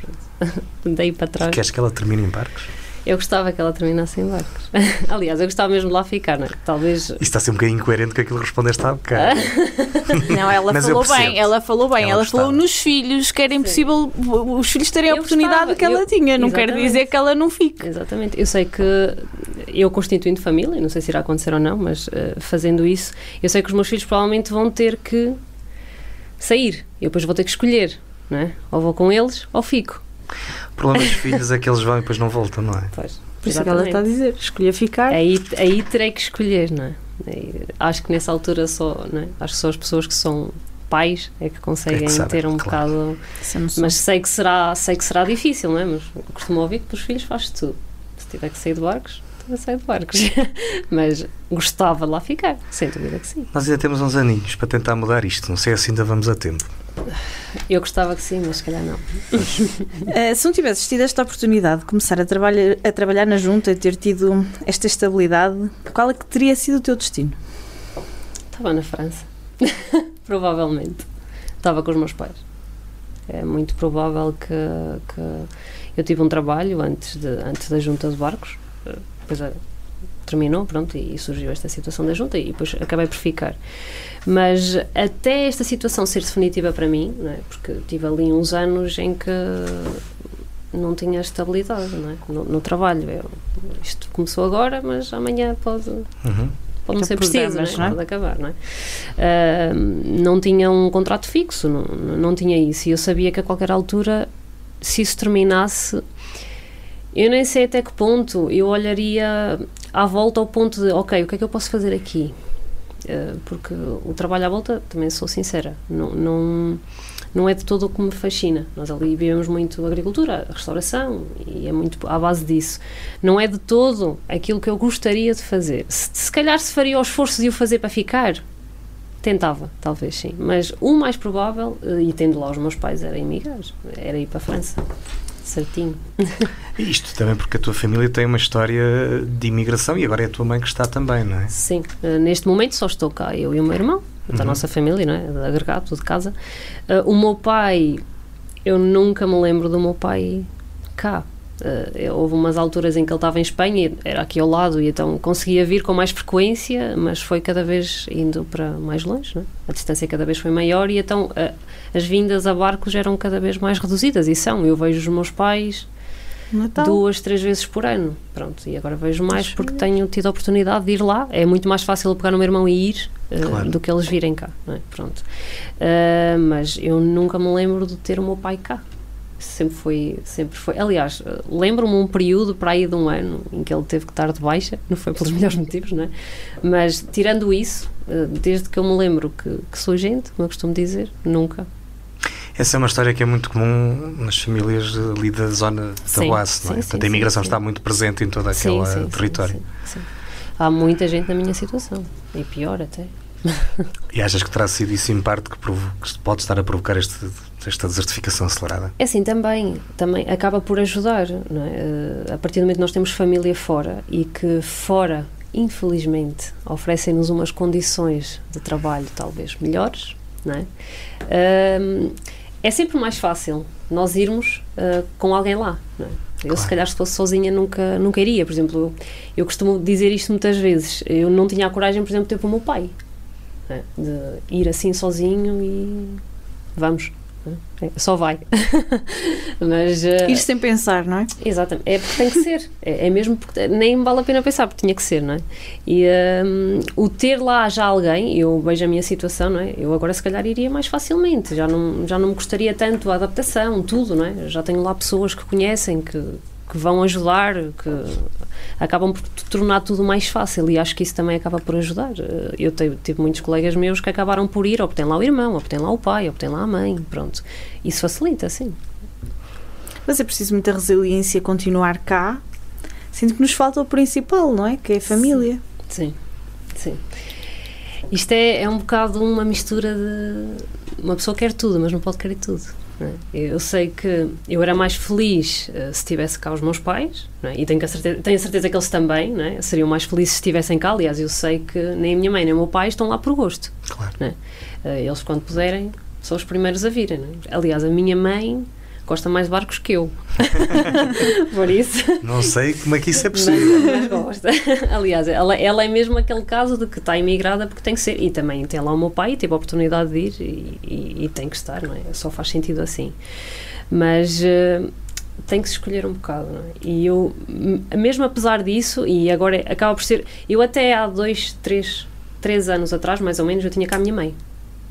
Daí para trás.
Queres que ela termine em barcos?
Eu gostava que ela terminasse em barcos. Aliás, eu gostava mesmo de lá ficar, não é? Talvez.
Isso está a ser um bocadinho incoerente com aquilo que respondeste há bocado.
Não, ela falou bem, ela falou bem,
Ela
ela, falou nos filhos que era impossível os filhos terem a oportunidade
gostava,
que ela
eu-
tinha. Não quer
Exatamente.
dizer que ela não fique.
Exatamente. Eu sei que eu constituindo família, não sei se irá acontecer ou não, mas eh, fazendo isso, eu sei que os meus filhos provavelmente vão ter que sair. Eu depois vou ter que escolher, não é? Ou vou com eles ou fico.
O problema dos filhos é que eles vão e depois não voltam, não é?
Pois.
Por isso é que ela está a dizer, escolher ficar.
Aí, aí terei que escolher, não é? Aí, acho que nessa altura só, não é? Acho que só as pessoas que são pais é que conseguem
É que sabem,
ter um
claro.
bocado. Mas sei que será, sei que será difícil, não é? Mas costumo ouvir que para os filhos faz tudo. Se tiver que sair de barcos, que sair de barcos. Mas gostava de lá ficar, sem dúvida que sim.
Nós ainda temos uns aninhos para tentar mudar isto. Não sei se ainda vamos a tempo.
Eu gostava que sim, mas se calhar não.
Eh, se não tivesses tido esta oportunidade de começar a, trabalhar a trabalhar na junta e ter tido esta estabilidade, qual é que teria sido o teu destino?
Estava na França. Provavelmente. Estava com os meus pais. É muito provável que, que eu tive um trabalho antes, de, antes da junta de barcos. eh, Depois eh, terminou, pronto, e surgiu esta situação da junta e depois acabei por ficar. Mas até esta situação ser definitiva para mim, não é? porque tive ali uns anos em que não tinha estabilidade não é? no, no trabalho. Eu, isto começou agora, mas amanhã pode,
Uhum.
pode não
Há
ser preciso,
problemas,
não
não
é?
é?
Pode acabar, não é? Ah, não tinha um contrato fixo, não, não tinha isso. E eu sabia que a qualquer altura, se isso terminasse, eu nem sei até que ponto eu olharia à volta ao ponto de, ok, o que é que eu posso fazer aqui? Ah, porque o trabalho à volta, também sou sincera, não, não, não é de todo o que me fascina. Nós ali vivemos muito agricultura, restauração, e é muito à base disso. Não é de todo aquilo que eu gostaria de fazer. Se, se calhar se faria o esforço de o fazer para ficar, tentava, talvez sim. Mas o mais provável, eh, e tendo lá os meus pais, era emigrar, era ir para a França. Certinho.
Isto também porque a tua família tem uma história de imigração e agora é a tua mãe que está também, não é?
Sim, eh, neste momento só estou cá, eu e o meu irmão, da
Uhum.
nossa família, não é? Agregado, de casa. Eh, o meu pai, eu nunca me lembro do meu pai cá. Eh, houve umas alturas em que ele estava em Espanha, e era aqui ao lado, e então conseguia vir com mais frequência, mas foi cada vez indo para mais longe, é? a distância cada vez foi maior, e então eh, as vindas a barcos eram cada vez mais reduzidas, e são. Eu vejo os meus pais
Natal.
duas, três vezes por ano. Pronto, e agora vejo mais porque tenho tido a oportunidade de ir lá. É muito mais fácil pegar no meu irmão e ir eh,
Claro.
do que eles virem cá, é? Pronto. Mas eu nunca me lembro de ter o meu pai cá. Sempre foi, sempre foi. Aliás, lembro-me um período para aí de um ano em que ele teve que estar de baixa, não foi pelos melhores motivos, não é? Mas tirando isso, eh, desde que eu me lembro que, que sou gente, como eu costumo dizer, nunca.
Essa é uma história que é muito comum nas famílias ali da zona da Oace, não é?
sim,
Portanto, a imigração
sim,
está
sim.
muito presente em todo aquele território.
sim, sim. Há muita gente na minha situação, e pior até.
E achas que terá sido isso em parte que, que pode estar a provocar este- esta desertificação acelerada?
É assim, também, também acaba por ajudar, é? Eh, A partir do momento que nós temos família fora e que fora, infelizmente, oferecem-nos umas condições de trabalho talvez melhores, é? Ahm, é sempre mais fácil nós irmos ah, com alguém lá, é? Eu,
Claro.
se calhar, se fosse sozinha, nunca, nunca iria. Por exemplo, eu, costumo dizer isto muitas vezes. Eu não tinha a coragem, por exemplo, de ter para o meu pai. é? De ir assim sozinho e vamos. Só vai. Mas. ah,
Ir sem pensar, não é?
Exatamente, é porque tem que ser, é, é mesmo porque nem vale a pena pensar, porque tinha que ser, não é? E hum, o ter lá já alguém, eu vejo a minha situação, não é? Eu agora se calhar iria mais facilmente, já não, já não me custaria tanto a adaptação, tudo, não é? Já tenho lá pessoas que conhecem, que que vão ajudar, que acabam por tornar tudo mais fácil e acho que isso também acaba por ajudar. Eh, Eu tive, tive muitos colegas meus que acabaram por ir, ou porque tem lá o irmão, ou porque tem lá o pai, ou porque tem lá a mãe, pronto. Isso facilita, sim.
Mas é preciso muita resiliência continuar cá. Sinto que nos falta o principal, não é? Que é a família.
Sim, sim. Isto é, é um bocado uma mistura de. Uma pessoa quer tudo, mas não pode querer tudo. É? Eu sei que eu era mais feliz eh, se tivesse cá os meus pais, é? e tenho, a certeza, tenho a certeza que eles também é? seriam mais felizes se estivessem cá. Aliás, eu sei que nem a minha mãe nem o meu pai estão lá por gosto.
Claro.
Eh, Eles, quando puderem, são os primeiros a virem. é? Aliás, a minha mãe gosta mais de barcos que eu. por isso.
Não sei como é que isso é possível.
Mas, mas gosta. Aliás, ela, ela é mesmo aquele caso de que está imigrada porque tem que ser. E também tem lá o meu pai, teve a oportunidade de ir e, e- e tem que estar, não é? Só faz sentido assim. Mas eh, tem que se escolher um bocado, não é? E eu, mesmo apesar disso, e agora acaba por ser. Eu até há dois, três, três anos atrás, mais ou menos, eu tinha cá a minha mãe.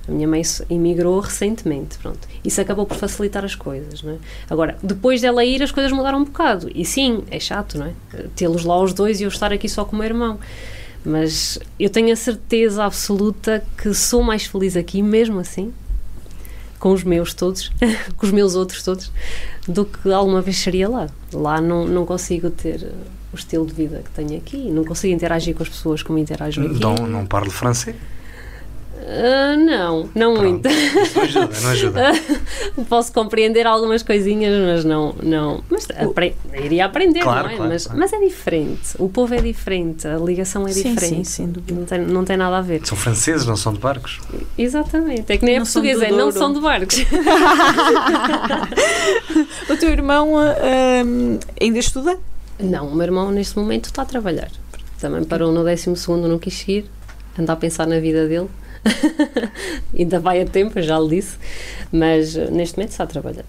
A minha mãe imigrou recentemente, pronto. Isso acabou por facilitar as coisas, não é? Agora, depois dela ir, as coisas mudaram um bocado. E sim, é chato, não é? Tê-los lá os dois e eu estar aqui só com o meu irmão. Mas eu tenho a certeza absoluta que sou mais feliz aqui, mesmo assim, com os meus todos, com os meus outros todos, do que alguma vez seria lá. Lá não, não consigo ter uh, o estilo de vida que tenho aqui, não consigo interagir com as pessoas como interajo aqui.
Não, não parlo francês?
Ah, não, não muito.
Pronto. Isso não ajuda, não ajuda.
Posso compreender algumas coisinhas, mas não. não mas apre- iria aprender,
Claro,
não é?
claro,
mas,
claro.
mas é diferente. O povo é diferente, a ligação é
Sim,
diferente.
sim, dúvida.
Não tem, não tem nada a ver.
São franceses, não são de barcos?
Exatamente. É que nem
Não
portuguesa,
do
é não são de barcos.
O teu irmão ah, ah, ainda estuda?
Não, o meu irmão neste momento está a trabalhar. Também parou no 12, não quis seguir, anda a pensar na vida dele. Ainda vai a tempo, já lhe disse, mas eh, neste momento está a trabalhar.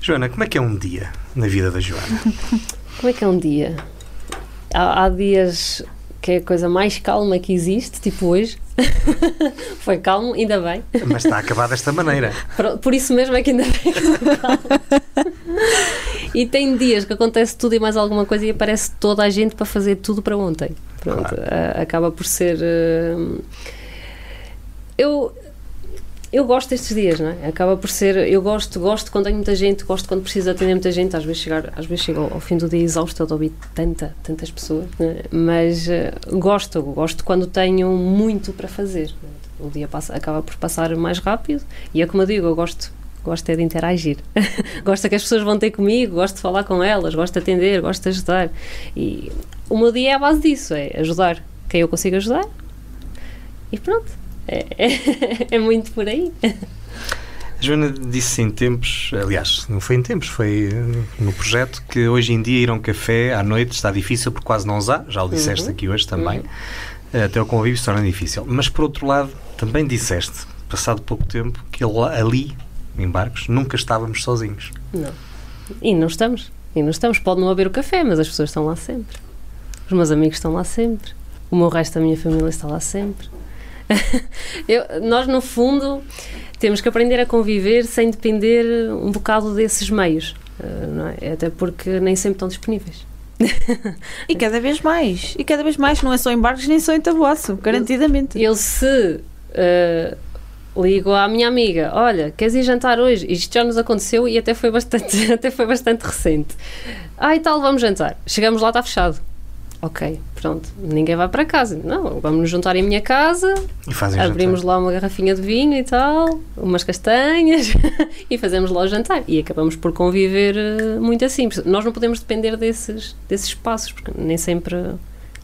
Joana, como é que é um dia na vida da Joana?
Como é que é um dia? Há, há dias que é a coisa mais calma que existe, tipo hoje. Foi calmo, ainda bem.
Mas está a acabar desta maneira.
Por, por isso mesmo é que ainda bem que. E tem dias que acontece tudo e mais alguma coisa e aparece toda a gente para fazer tudo para ontem. Pronto,
Claro.
a- acaba por ser. hum, eu. Eu gosto destes dias, não é? Acaba por ser. Eu gosto, gosto quando tenho muita gente, gosto quando preciso atender muita gente. Às vezes, chegar, às vezes chego ao, fim do dia exausto de ouvir tanta, tantas pessoas, é? mas eh, gosto, gosto quando tenho muito para fazer. é? O dia passa, acaba por passar mais rápido e é como eu digo, eu gosto, gosto é de interagir. gosto é que as pessoas vão ter comigo, gosto de falar com elas, gosto de atender, gosto de ajudar. E o meu dia é a base disso, é ajudar quem eu consigo ajudar e pronto. É, é, é muito por aí.
A Joana disse em tempos, aliás, não foi em tempos, foi eh, no projeto, que hoje em dia ir a um café à noite está difícil porque quase não os há, já o disseste
Uhum.
aqui hoje também, Eh, até o convívio se torna difícil. Mas por outro lado, também disseste, passado pouco tempo, que ali, em Barcos, nunca estávamos sozinhos.
Não. E não estamos. E não estamos. Pode não haver o café, mas as pessoas estão lá sempre. Os meus amigos estão lá sempre. O meu resto da minha família está lá sempre. Eu- nós, no fundo, temos que aprender a conviver sem depender um bocado desses meios. eh, é? Até porque nem sempre estão disponíveis.
E cada vez mais. E cada vez mais, não é só em barcos nem só em tabuaço, garantidamente.
Eu, se eh, ligo à minha amiga, olha, queres ir jantar hoje? Isto já nos aconteceu e até foi bastante, até foi bastante recente. Ah, e tal, vamos jantar. Chegamos lá, está fechado. Ok, pronto, ninguém vai para casa. Não, vamos nos juntar em minha casa, abrimos
jantar.
lá uma garrafinha de vinho e tal, umas castanhas e fazemos lá o jantar. E acabamos por conviver eh, muito assim. Nós não podemos depender desses, desses espaços, porque nem sempre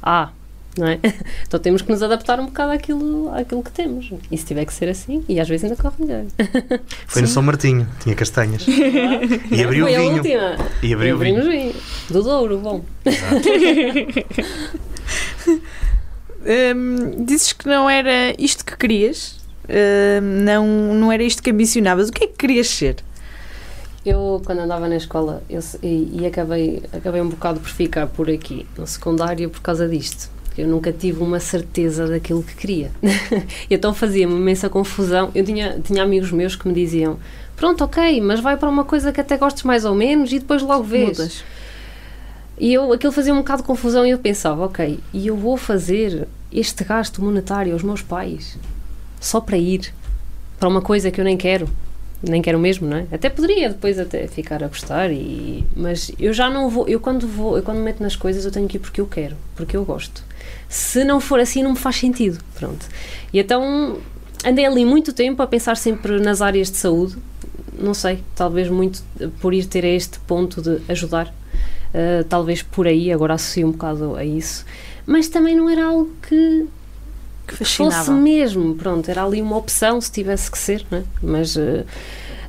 há, não é? Então temos que nos adaptar um bocado àquilo, àquilo que temos. E se tiver que ser assim, e às vezes ainda corre melhor.
Foi no São Martinho, tinha castanhas. E abriu o
Foi a
vinho.
última.
E abriu o
abrimos
vinho.
vinho. Do Douro, bom.
Hum, dizes que não era isto que querias, hum, não, não era isto que ambicionavas. O que é que querias ser?
Eu, quando andava na escola, eu e, e acabei, acabei um bocado por ficar por aqui, no secundário, por causa disto. Eu nunca tive uma certeza daquilo que queria. então fazia-me imensa confusão. Eu tinha, tinha amigos meus que me diziam: Pronto, ok, mas vai para uma coisa que até gostes mais ou menos e depois logo vês.
Mudas.
E eu, aquilo fazia um bocado de confusão e eu pensava: Ok, e eu vou fazer este gasto monetário aos meus pais só para ir para uma coisa que eu nem quero nem quero mesmo, não é? Até poderia depois até ficar a gostar e mas eu já não vou, eu quando vou, eu quando me meto nas coisas eu tenho que ir porque eu quero, porque eu gosto. Se não for assim não me faz sentido, pronto. E então andei ali muito tempo a pensar sempre nas áreas de saúde, não sei, talvez muito por ir ter a este ponto de ajudar, uh, talvez por aí, agora associo um bocado a isso, mas também não era algo que
Que
fosse mesmo, pronto, era ali uma opção se tivesse que ser, né? mas eh,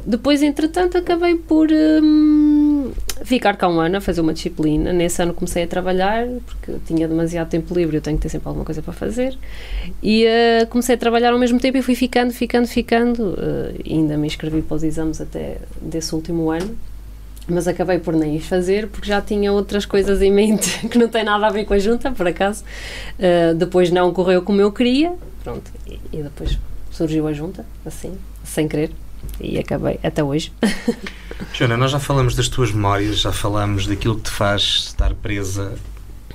depois, entretanto, acabei por hum, ficar cá um ano a fazer uma disciplina. Nesse ano comecei a trabalhar, porque tinha demasiado tempo livre, eu tenho que ter sempre alguma coisa para fazer. E eh, comecei a trabalhar ao mesmo tempo e fui ficando, ficando, ficando. eh, ainda me inscrevi para os exames até desse último ano. Mas acabei por nem fazer porque já tinha outras coisas em mente que não têm nada a ver com a junta, por acaso. Uh, depois não correu como eu queria, pronto, e, e depois surgiu a junta, assim, sem querer, e acabei até hoje.
Joana, nós já falamos das tuas memórias, já falamos daquilo que te faz estar presa,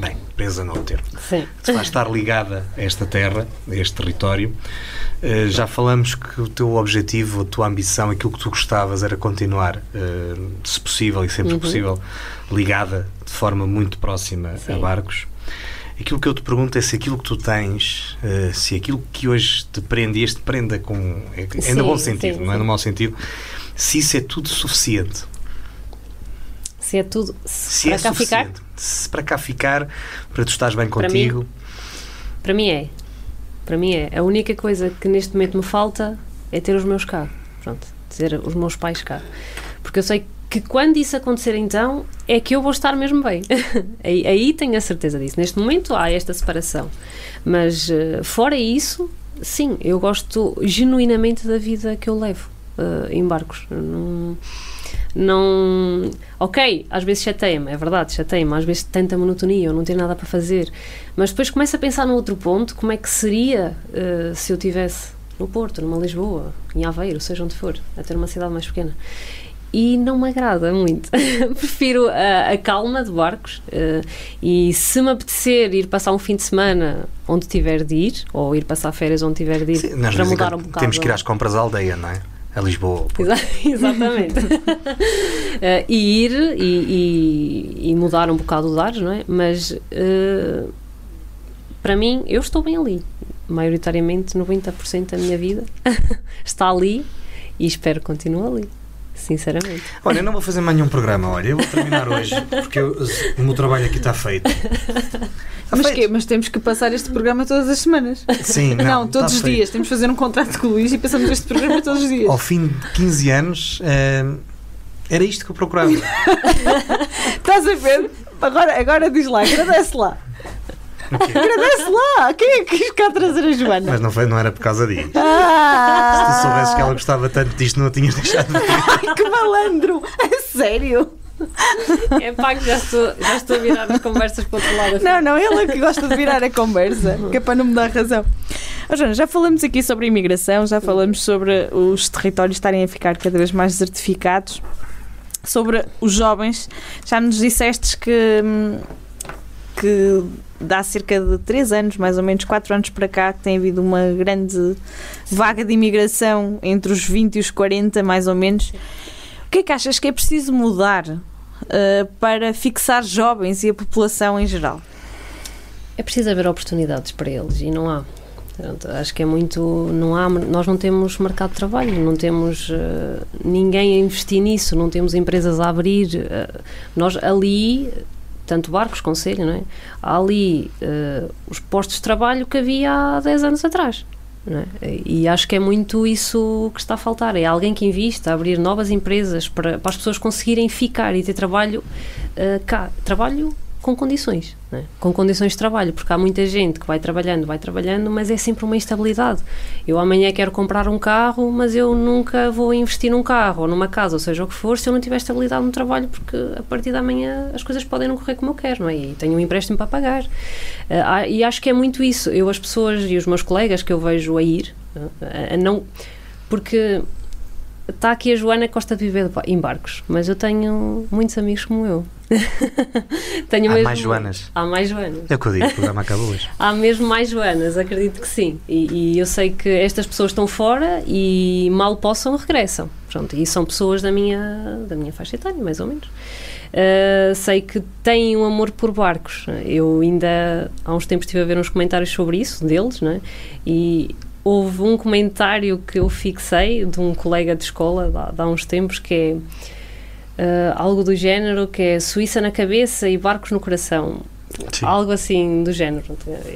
bem, presa não é o termo,
Sim.
que te faz estar ligada a esta terra, a este território. Eh, já falamos que o teu objetivo, a tua ambição, aquilo que tu gostavas era continuar, eh, se possível e sempre
Uhum.
possível, ligada de forma muito próxima a
Sim.
barcos. Aquilo que eu te pergunto é se aquilo que tu tens, eh, se aquilo que hoje te prende, e este prenda com. É, é no
Sim,
bom sentido,
sim,
não é no
sim.
mau sentido, se isso é tudo suficiente.
Se é tudo
Se
para
é
cá ficar,
suficiente. Se para cá ficar, para tu estás bem
Para
contigo.
para mim é. Para mim é. A única coisa que neste momento me falta é ter os meus cá. Pronto, ter os meus pais cá. Porque eu sei que quando isso acontecer então, é que eu vou estar mesmo bem. aí, aí tenho a certeza disso. Neste momento há esta separação. Mas eh, fora isso, sim, eu gosto genuinamente da vida que eu levo eh, em barcos. Não, não. Ok, às vezes chateia-me, é verdade, chateia-me, às vezes tanta monotonia, eu não tenho nada para fazer. Mas depois começo a pensar no outro ponto, como é que seria eh, se eu tivesse no Porto, numa Lisboa, em Aveiro, seja onde for, a ter uma cidade mais pequena. E não me agrada muito. Prefiro a, a calma de barcos eh, e se me apetecer ir passar um fim de semana onde tiver de ir, ou ir passar férias onde tiver de ir,
Sim,
para mudar um bocado.
Temos que ir às compras à aldeia, não é? A Lisboa.
Exatamente. Eh, e ir e, e- e mudar um bocado de ares, não é? Mas eh, para mim, eu estou bem ali. Maioritariamente, 90% da minha vida está ali e espero que continue ali. Sinceramente.
Olha, eu não vou fazer mais nenhum programa, olha, eu vou terminar hoje, porque eu- o meu trabalho aqui está feito. Está
Mas,
feito.
quê? Mas temos que passar este programa todas as semanas.
Sim, não,
Não, todos os
feito.
dias. Temos que fazer um contrato com o Luís e passamos este programa todos os dias.
Ao fim de 15 anos, eh, era isto que eu procurava.
Estás a ver? Agora, agora diz lá, agradece lá. Agradece lá. Quem é que quis cá trazer a Joana?
Mas não, foi, não era por causa disso.
Ah,
Se tu soubesses que ela gostava tanto disto, não a tinhas deixado de ver.
Ai, que malandro! A sério?
É pá, que já estou, já estou a virar as conversas para o outro lado.
Não, não, ele é que gosta de virar a conversa, que é para não me dar razão. Ó, Joana, já falamos aqui sobre a imigração, já falamos sobre os territórios estarem a ficar cada vez mais desertificados, sobre os jovens. Já nos disseste que, hum, que dá cerca de 3 anos, mais ou menos 4 anos para cá, que tem havido uma grande vaga de imigração entre os 20 e os 40, mais ou menos. O que é que achas que é preciso mudar uh, para fixar jovens e a população em geral?
É preciso haver oportunidades para eles e não há. Acho que é muito. Não há, nós não temos mercado de trabalho, não temos eh, ninguém a investir nisso, não temos empresas a abrir. eh, nós ali, tanto barcos, conselho, não é? Há ali eh, os postos de trabalho que havia há 10 anos atrás. é? E acho que é muito isso que está a faltar. É alguém que invista, abrir novas empresas para, para as pessoas conseguirem ficar e ter trabalho eh, cá. Trabalho com condições, não é? com condições de trabalho, porque há muita gente que vai trabalhando, vai trabalhando, mas é sempre uma instabilidade. Eu amanhã quero comprar um carro, mas eu nunca vou investir num carro ou numa casa, ou seja o que for, se eu não tiver estabilidade no trabalho, porque a partir da manhã as coisas podem não correr como eu quero, não é? E tenho um empréstimo para pagar. Uh, e acho que é muito isso. Eu, as pessoas e os meus colegas que eu vejo a ir, uh, a não. Porque está aqui a Joana que gosta de viver em barcos, mas eu tenho muitos amigos como eu.
tenho Há mesmo, mais Joanas.
Há mais Joanas.
É o que eu digo, o programa acaba hoje.
Há mesmo mais Joanas, acredito que sim. E, e, eu sei que estas pessoas estão fora e mal possam regressam. Pronto, e são pessoas da minha, da minha faixa etária, mais ou menos. Uh, sei que têm um amor por barcos. Eu ainda há uns tempos estive a ver uns comentários sobre isso, deles, né? e houve um comentário que eu fixei de um colega de escola de há uns tempos que é uh, algo do género que é Suíça na cabeça e barcos no coração. Sim. Algo assim do género.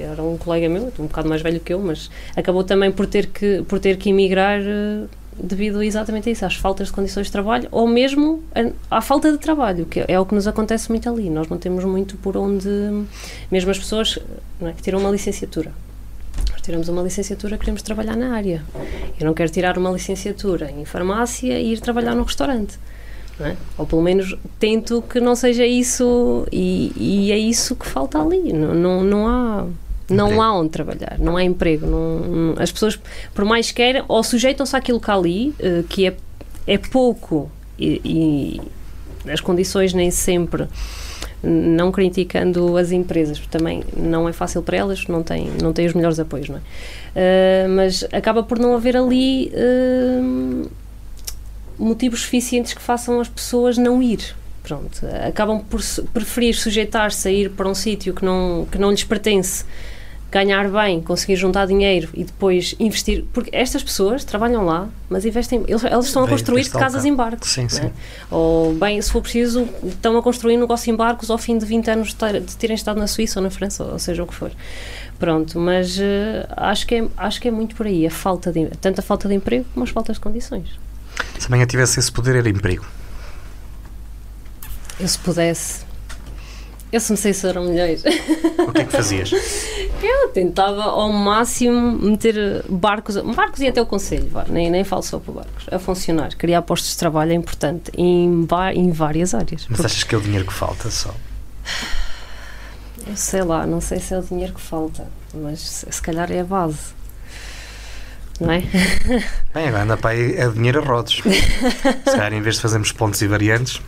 Era um colega meu, um bocado mais velho que eu, mas acabou também por ter que, por ter que emigrar uh, devido exatamente a isso, às faltas de condições de trabalho ou mesmo a, à falta de trabalho, que é o que nos acontece muito ali. Nós não temos muito por onde, mesmo as pessoas é, que tiram uma licenciatura nós tiramos uma licenciatura, queremos trabalhar na área. Eu não quero tirar uma licenciatura em farmácia e ir trabalhar num restaurante. É? Ou pelo menos tento que não seja isso, e, e é isso que falta ali. Não, não, não há. Não há onde trabalhar, não há emprego. Não, as pessoas, por mais queiram, ou sujeitam-se àquilo que há ali, uh, que é, é pouco, e, e as condições nem sempre não criticando as empresas, porque também não é fácil para elas, não têm, não têm os melhores apoios, não é? Uh, mas acaba por não haver ali uh, motivos suficientes que façam as pessoas não ir. Pronto, acabam por preferir sujeitar-se a ir para um sítio que não, que não lhes pertence ganhar bem, conseguir juntar dinheiro e depois investir, porque estas pessoas trabalham lá, mas investem, eles, eles estão a construir casas em barcos.
Sim, sim. Né?
Ou, bem, se for preciso, estão a construir um negócio em barcos ao fim de 20 anos de, ter, de terem estado na Suíça ou na França, ou seja o que for. Pronto, mas uh, acho, que é, acho que é muito por aí, a falta de, tanto a falta de emprego como as faltas de condições.
Se amanhã tivesse esse poder, era emprego.
Eu se pudesse. Eu se me sei se eram milhões.
O que é que fazias?
Eu tentava ao máximo meter barcos, barcos e até o conselho, nem, nem falo só para barcos, a funcionar. Criar postos de trabalho é importante em, em várias áreas.
Mas achas que é o dinheiro que falta só?
Eu sei lá, não sei se é o dinheiro que falta, mas se calhar é a base. Não é?
Bem, agora anda para aí é dinheiro a rodos. se calhar em vez de fazermos pontos e variantes,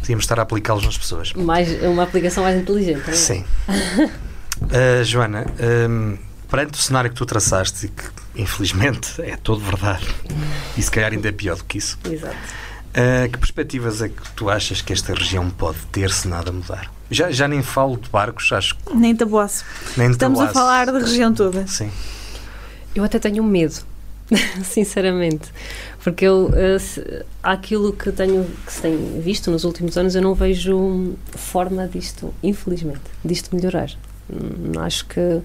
podíamos estar a aplicá-los nas pessoas.
Mais, uma aplicação mais inteligente. Não é?
Sim. Uh, Joana, um, perante o cenário que tu traçaste e que, infelizmente, é todo verdade, e se calhar ainda é pior do que isso,
Exato.
Uh, que perspectivas é que tu achas que esta região pode ter se nada mudar? Já, já nem falo de barcos, acho que.
Nem tabuaço. Nem Estamos tabuaço. a falar da região toda.
Sim.
Eu até tenho medo, sinceramente. Porque eu, uh, aquilo que tenho que se tem visto nos últimos anos, eu não vejo forma disto, infelizmente, disto melhorar. Hum, acho que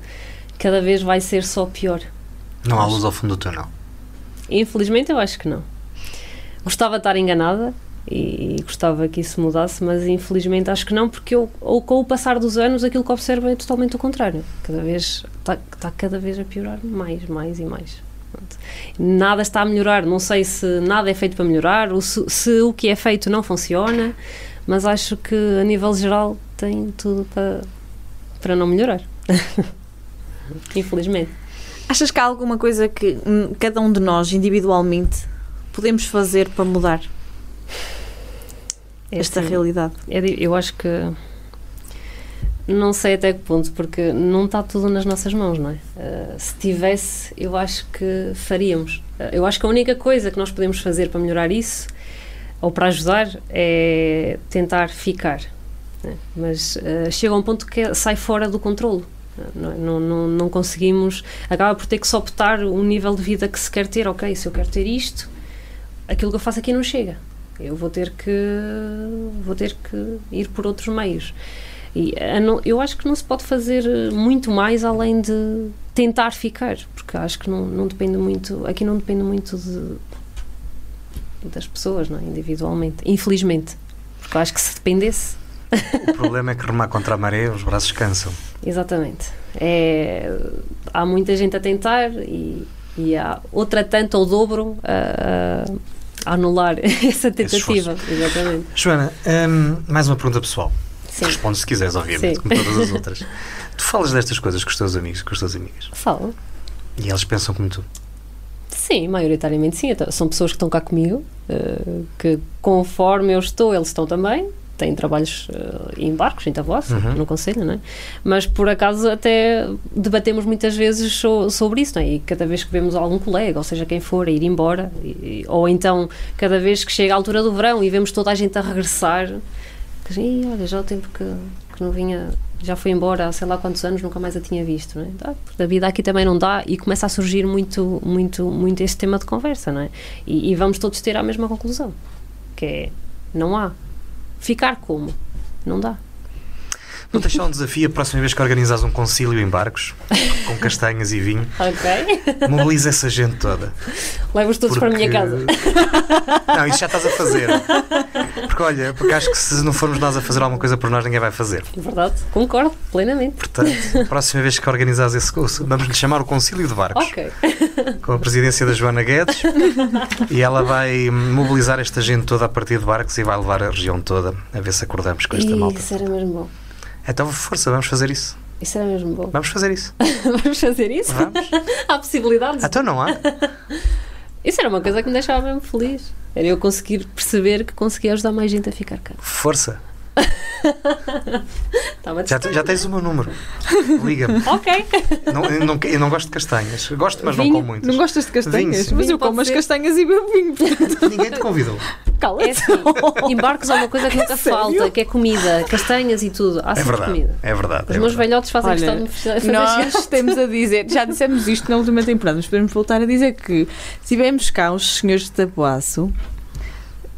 cada vez vai ser só pior.
Não há luz ao fundo do túnel?
Infelizmente, eu acho que não. Gostava de estar enganada e, gostava que isso mudasse, mas infelizmente acho que não, porque eu, ou com o passar dos anos, aquilo que observo é totalmente o contrário. Cada vez está, está cada vez a piorar mais, mais e mais. Nada está a melhorar. Não sei se nada é feito para melhorar, ou se, se o que é feito não funciona, mas acho que a nível geral tem tudo para para não melhorar. Infelizmente.
Achas que há alguma coisa que hum, cada um de nós, individualmente, podemos fazer para mudar é esta assim, realidade?
É eu acho que não sei até que ponto, porque não está tudo nas nossas mãos, não é? Uh, se tivesse, eu acho que faríamos. Uh, eu acho que a única coisa que nós podemos fazer para melhorar isso, ou para ajudar, é tentar ficar. Né? Mas uh, chega a um ponto que sai fora do controle. Não, não, não, não, conseguimos, acaba por ter que só optar o nível de vida que se quer ter. Ok, se eu quero ter isto, aquilo que eu faço aqui não chega. Eu vou ter que, vou ter que ir por outros meios. E eu acho que não se pode fazer muito mais além de tentar ficar, porque acho que não, não depende muito, aqui não depende muito de, das pessoas, não é? individualmente, infelizmente. Porque acho que se dependesse,
O problema é que remar contra a maré, os braços cansam.
Exatamente. É, há muita gente a tentar e, e há outra tanto ou dobro a anular essa tentativa. Exatamente.
Joana, hum, mais uma pergunta pessoal.
Sim.
Responde se quiseres, obviamente,
Sim.
como todas as outras. tu falas destas coisas com os teus amigos, com as tuas amigas,
Falo.
e eles pensam como tu.
Sim, maioritariamente sim. Então, São pessoas que estão cá comigo, eh, que conforme eu estou, eles estão também. Têm trabalhos eh, em barcos, em Tavossa,
Uhum.
no Conselho, não é? Mas por acaso até debatemos muitas vezes so- sobre isso, não é? E cada vez que vemos algum colega, ou seja, quem for, a ir embora, e- ou então cada vez que chega a altura do verão e vemos toda a gente a regressar, que, "Ih, olha, já o tempo que, que não vinha, já foi embora há sei lá quantos anos, nunca mais a tinha visto, não é? Porque a vida aqui também não dá e começa a surgir muito, muito, muito este tema de conversa, não é? E, e vamos todos ter a mesma conclusão, que é, não há. Ficar como? Não dá.
Vou deixar um desafio a próxima vez que organizas um concílio em barcos, com castanhas e vinho,
Ok?
mobiliza essa gente toda.
Levo-os todos para a minha casa.
Não, isso já estás a fazer. Porque olha, porque acho que se não formos nós a fazer alguma coisa por nós, ninguém vai fazer.
Verdade, concordo, plenamente.
Portanto, a próxima vez que organizas esse curso, vamos lhe chamar o Concílio de Barcos,
Ok.
com a presidência da Joana Guedes, e ela vai mobilizar esta gente toda a partir de barcos e vai levar a região toda a ver se acordamos com esta malta.
Isso era mesmo bom.
Então, força, vamos fazer isso.
Isso era mesmo bom.
Vamos fazer isso.
Vamos fazer isso?
Vamos.
Há possibilidades?
Então não há.
Isso era uma coisa que me deixava mesmo feliz. Era eu conseguir perceber que conseguia ajudar mais gente a ficar cá.
Força.
A
Já, já tens o meu número. Liga-me.
Ok.
Não, eu, não, eu não gosto de castanhas. Gosto, mas não
Vinho.
como muitas.
Não gostas de castanhas?
Vinho,
mas
Vinho
eu como as
ser.
castanhas e bebo vinho.
Ninguém te convidou.
É
Cala-te.
assim, em barcos há uma coisa que nunca
Sério?
falta, que é comida, castanhas e tudo. Há
É verdade.
comida.
É verdade.
Os
é
meus
verdade.
velhotes fazem
Olha,
questão de me fazer
Nós temos a dizer, já dissemos isto na última temporada, mas podemos voltar a dizer que tivemos cá os senhores de Tabuaço,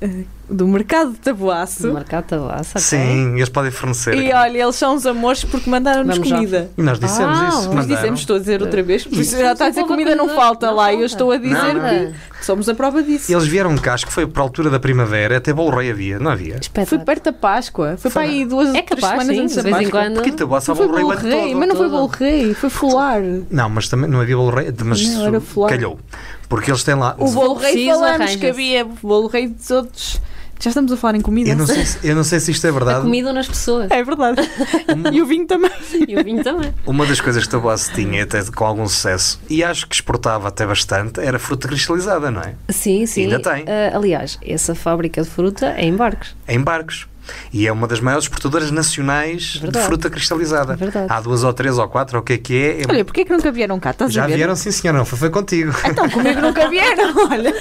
eh, do mercado de Tabuaço,
Marcado tabaço, ok.
Sim, eles podem fornecer.
e olha, eles são os amores porque mandaram-nos
Vamos já.
comida.
E nós dissemos
Ah,
isso.
nós
dissemos, estou a dizer outra vez, por isso
Isso.
já está a dizer comida não falta
acolhedor,
lá,
não
e eu estou a dizer
Nada.
que somos a prova disso.
Eles vieram cá, acho que foi para a altura da primavera, até Bolo Rei havia, não havia?
Foi
Espetáculo.
perto da Páscoa, foi para aí duas
É
três
capaz,
semanas
sim,
antes
de
da
vez em
Páscoa.
quando.
Porque Taboassa há
Não foi
Bolo Rei todo.
mas não foi. Bolo Rei, foi Fular.
Não, mas também não havia Bolo Rei, mas
Não,
calhou. Porque eles têm lá.
O Bolo Rei falamos que havia Bolo Rei dos outros. Já estamos a falar em comida.
Eu não, sei se, eu não sei se isto é
A
verdade.
comida nas pessoas.
É verdade. e o vinho também.
E o vinho também.
Uma das coisas que Taboassa tinha, até com algum sucesso, e acho que exportava até bastante, era fruta cristalizada, não é?
Sim, sim.
Ainda tem.
Ah, aliás, essa fábrica de fruta é em barcos.
Em barcos. E é uma das maiores exportadoras nacionais de
Verdade.
fruta cristalizada.
É verdade.
Há duas ou três ou quatro, ou o que é que é. é-
Olha, porquê que nunca vieram cá? Estás
já
a ver?
vieram, sim senhora, não foi, foi contigo.
Então, comigo nunca vieram, olha.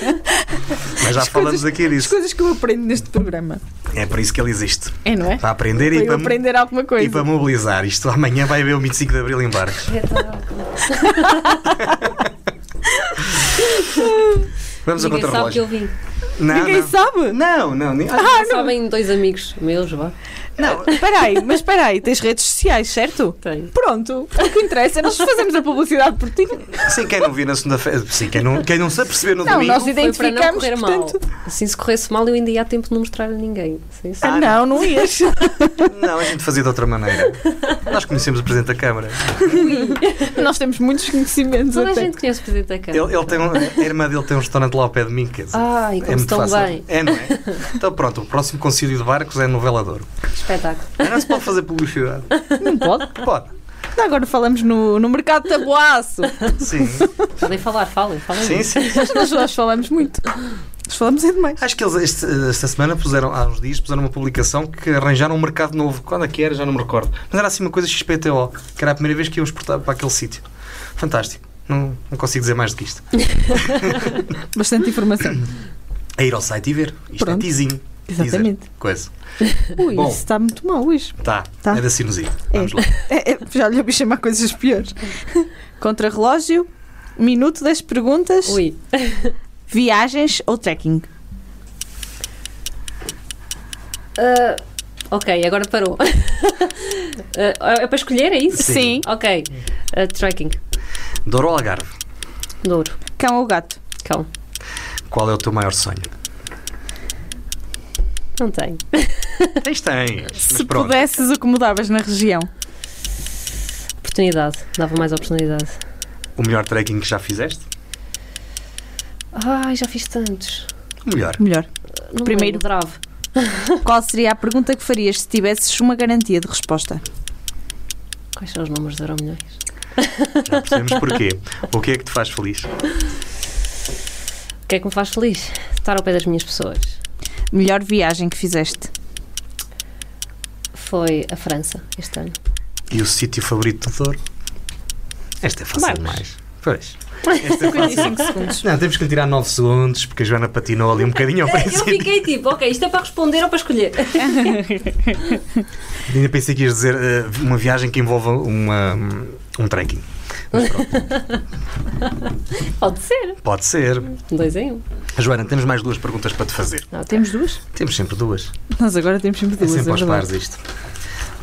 Mas já
As
falamos
coisas-
aqui
As
disso.
coisas que eu aprendo neste programa.
É para isso que ele existe.
É, não é?
Para aprender
Para
e para,
aprender alguma coisa.
e para mobilizar. Isto amanhã vai haver o 25 de Abril em barcos. Vamos a
Ninguém sabe que eu vim.
Não,
Ninguém
não.
sabe.
Não, não. nem-
Ah, Sabem dois amigos meus, vá.
Não, espera aí, mas espera aí, tens redes sociais, certo?
Tenho.
Pronto, o que interessa, nós fazemos a publicidade por ti.
Sim, quem não viu na segunda-feira. Sim, quem não, quem não se aperceber no
Não,
domingo.
nós
Foi para não
identificamos, portanto.
mal. Assim, se corresse mal, eu ainda ia a tempo de não mostrar a ninguém. Sim, sim.
Ah, não, não ias.
Não, a gente fazia de outra maneira. Nós conhecemos o Presidente da Câmara.
nós temos muitos conhecimentos
Toda a
até.
gente conhece o Presidente da Câmara.
Ele, ele tem um, a irmã dele tem um restaurante lá ao pé de mim. Quer dizer,
Ai, como estão bem.
É, não é? Então pronto, o próximo concílio de barcos é no Velador.
Espetáculo.
Mas não se pode fazer publicidade.
Não pode?
Pode.
Agora falamos no, no mercado de tabuaço.
Sim.
Podem falar, falem, falem.
Sim, sim.
Nós, nós falamos muito. Nós falamos é demais.
Acho que eles este- esta semana puseram, há uns dias, puseram uma publicação que arranjaram um mercado novo. Quando é que era? Já não me recordo. Mas era assim uma coisa XPTO, que era a primeira vez que iam exportar para aquele sítio. Fantástico. Não, não consigo dizer mais do que isto.
Bastante informação.
É ir ao site e ver. Isto
Pronto.
é tizinho.
Exatamente.
Teaser. Coisa.
Ui,
Bom.
isso está muito mal hoje.
Tá.
Tá.
É da sinusite.
É.
Vamos lá.
É, é, já lhe ouvi chamar coisas piores. Contra-relógio, minuto das perguntas,
Ui.
viagens ou trekking?
Ah, ok, agora parou. Ah, é para escolher, é isso?
Sim.
Ok. Ah, trekking.
Douro ou Algarve?
Douro.
Cão ou gato?
Cão.
Qual é o teu maior sonho?
Não tenho.
Tens, tens.
Se
pronto.
pudesses, o que mudavas na região?
Oportunidade. Dava mais oportunidade.
O melhor trekking que já fizeste?
Ai, já fiz tantos.
O melhor.
Melhor.
Não
Primeiro.
Drave.
Qual seria a pergunta que farias se tivesses uma garantia de resposta?
Quais são os números de Euromilhões?
Já percebemos porquê. O que é que te faz feliz?
O que é que me faz feliz? Estar ao pé das minhas pessoas.
Melhor viagem que fizeste?
Foi a França este ano.
E o sítio favorito do Douro? Esta é fácil demais. Pois. Esta é fácil.
55 segundos.
Não, temos que lhe tirar 9 segundos porque a Joana patinou ali um bocadinho ao
Eu
princípio.
fiquei tipo, ok, isto é para responder ou para escolher?
Ainda pensei que ias dizer eh, uma viagem que envolva uma, um trekking.
Pode ser.
pode ser.
Dois em um.
Joana, temos mais duas perguntas para te fazer.
Ah,
Temos duas?
Temos sempre duas.
Nós agora temos sempre
É
duas.
sempre
é
aos pares isto.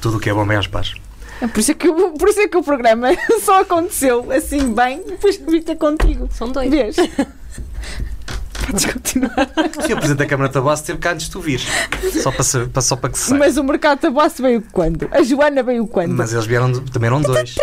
Tudo o que é bom é aos pares.
É por, isso é que, o- por isso é que o programa só aconteceu assim bem depois de vir ter contigo.
São dois.
Vês? Podes continuar.
O Sr. Presidente da Câmara de Tabasso teve cá antes de tu vires. Só para, só para que se saiba.
Mas o mercado de tabaço veio quando? A Joana veio quando?
Mas eles vieram, de- também eram dois.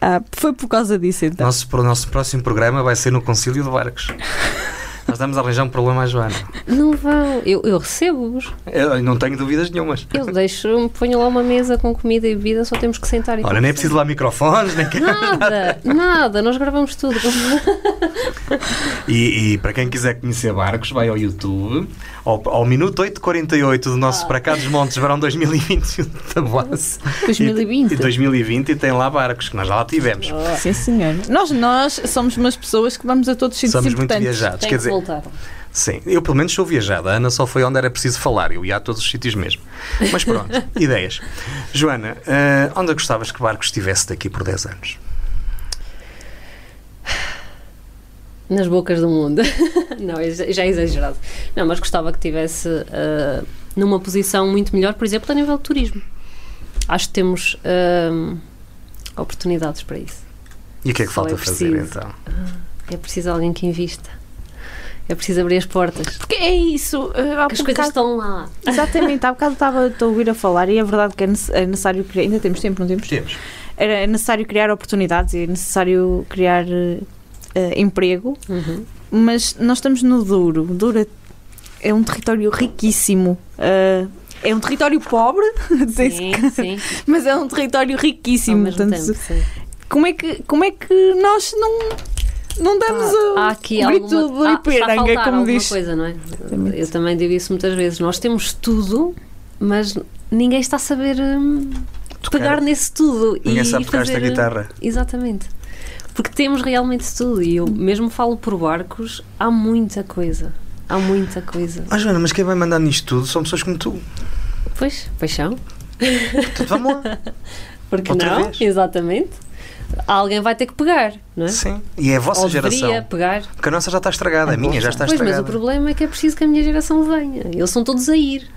Ah, foi por causa disso então.
Nosso, o nosso próximo programa vai ser no Concílio de Barcos. Nós estamos a arranjar um problema à Joana.
Não vão. Eu, eu recebo-os.
Eu não tenho dúvidas nenhumas.
Eu deixo, ponho lá uma mesa com comida e bebida, só temos que sentar e
Olha, nem é preciso lá microfones, nem.
Nada, nada, nós gravamos tudo.
E, e para quem quiser conhecer barcos, vai ao YouTube, ao, ao minuto 8.48 do nosso Para cá dos Montes Verão 2021 de Tabuaço.
2020.
E 2020 e tem lá barcos, que nós já lá tivemos.
Sim, senhor. Nós, nós somos umas pessoas que vamos a todos os sítios
Somos muito
importantes.
viajados.
Tem
Quer
que
dizer,
voltar.
sim, eu pelo menos sou viajada. A Ana só foi onde era preciso falar. Eu ia a todos os sítios mesmo. Mas pronto, ideias. Joana, eh, onde gostavas que barcos estivesse daqui por 10 anos?
Nas bocas do mundo. não, já é exagerado. Não, mas gostava que tivesse ah, numa posição muito melhor, por exemplo, a nível de turismo. Acho que temos ah, oportunidades para isso.
E o que é que
Só
falta
é
fazer então?
É preciso alguém que invista. É preciso abrir as portas.
Porque é isso. eh, há
Que as
bocado-
coisas estão lá.
Exatamente, há bocado estava a ouvir a falar e é verdade que é é necessário criar. Ainda temos tempo, não temos?
Temos.
Era é necessário criar oportunidades e é necessário criar eh, emprego,
Uhum.
mas nós estamos no Douro. O Douro é- é um território riquíssimo. eh, é um território pobre,
Sim, sim.
mas é um território
Ao
riquíssimo.
mesmo
Portanto,
tempo, sim.
como, é que, como é que nós não, não damos o,
há aqui
o grito
alguma,
do Ipiranga,
faltar
como diz?
coisa, não é?
Exatamente.
Eu também digo isso muitas vezes. Nós temos tudo, mas ninguém está a saber hum, pegar nesse tudo
Ninguém
e
sabe tocar esta
fazer...
guitarra.
Exatamente. Porque temos realmente tudo e eu mesmo falo por barcos, há muita coisa. Há muita coisa.
Ah, Joana, mas quem vai mandar nisto tudo são pessoas como tu.
Pois, paixão.
Portanto, vamos lá.
Porque
Outra
não?
vez.
Exatamente. Alguém vai ter que pegar, não é?
Sim. E é a vossa
Ou
geração.
pegar.
Porque a nossa já está estragada, a minha já está
Pois, mas
estragada.
o problema é que é preciso que a minha geração venha. Eles são todos a ir.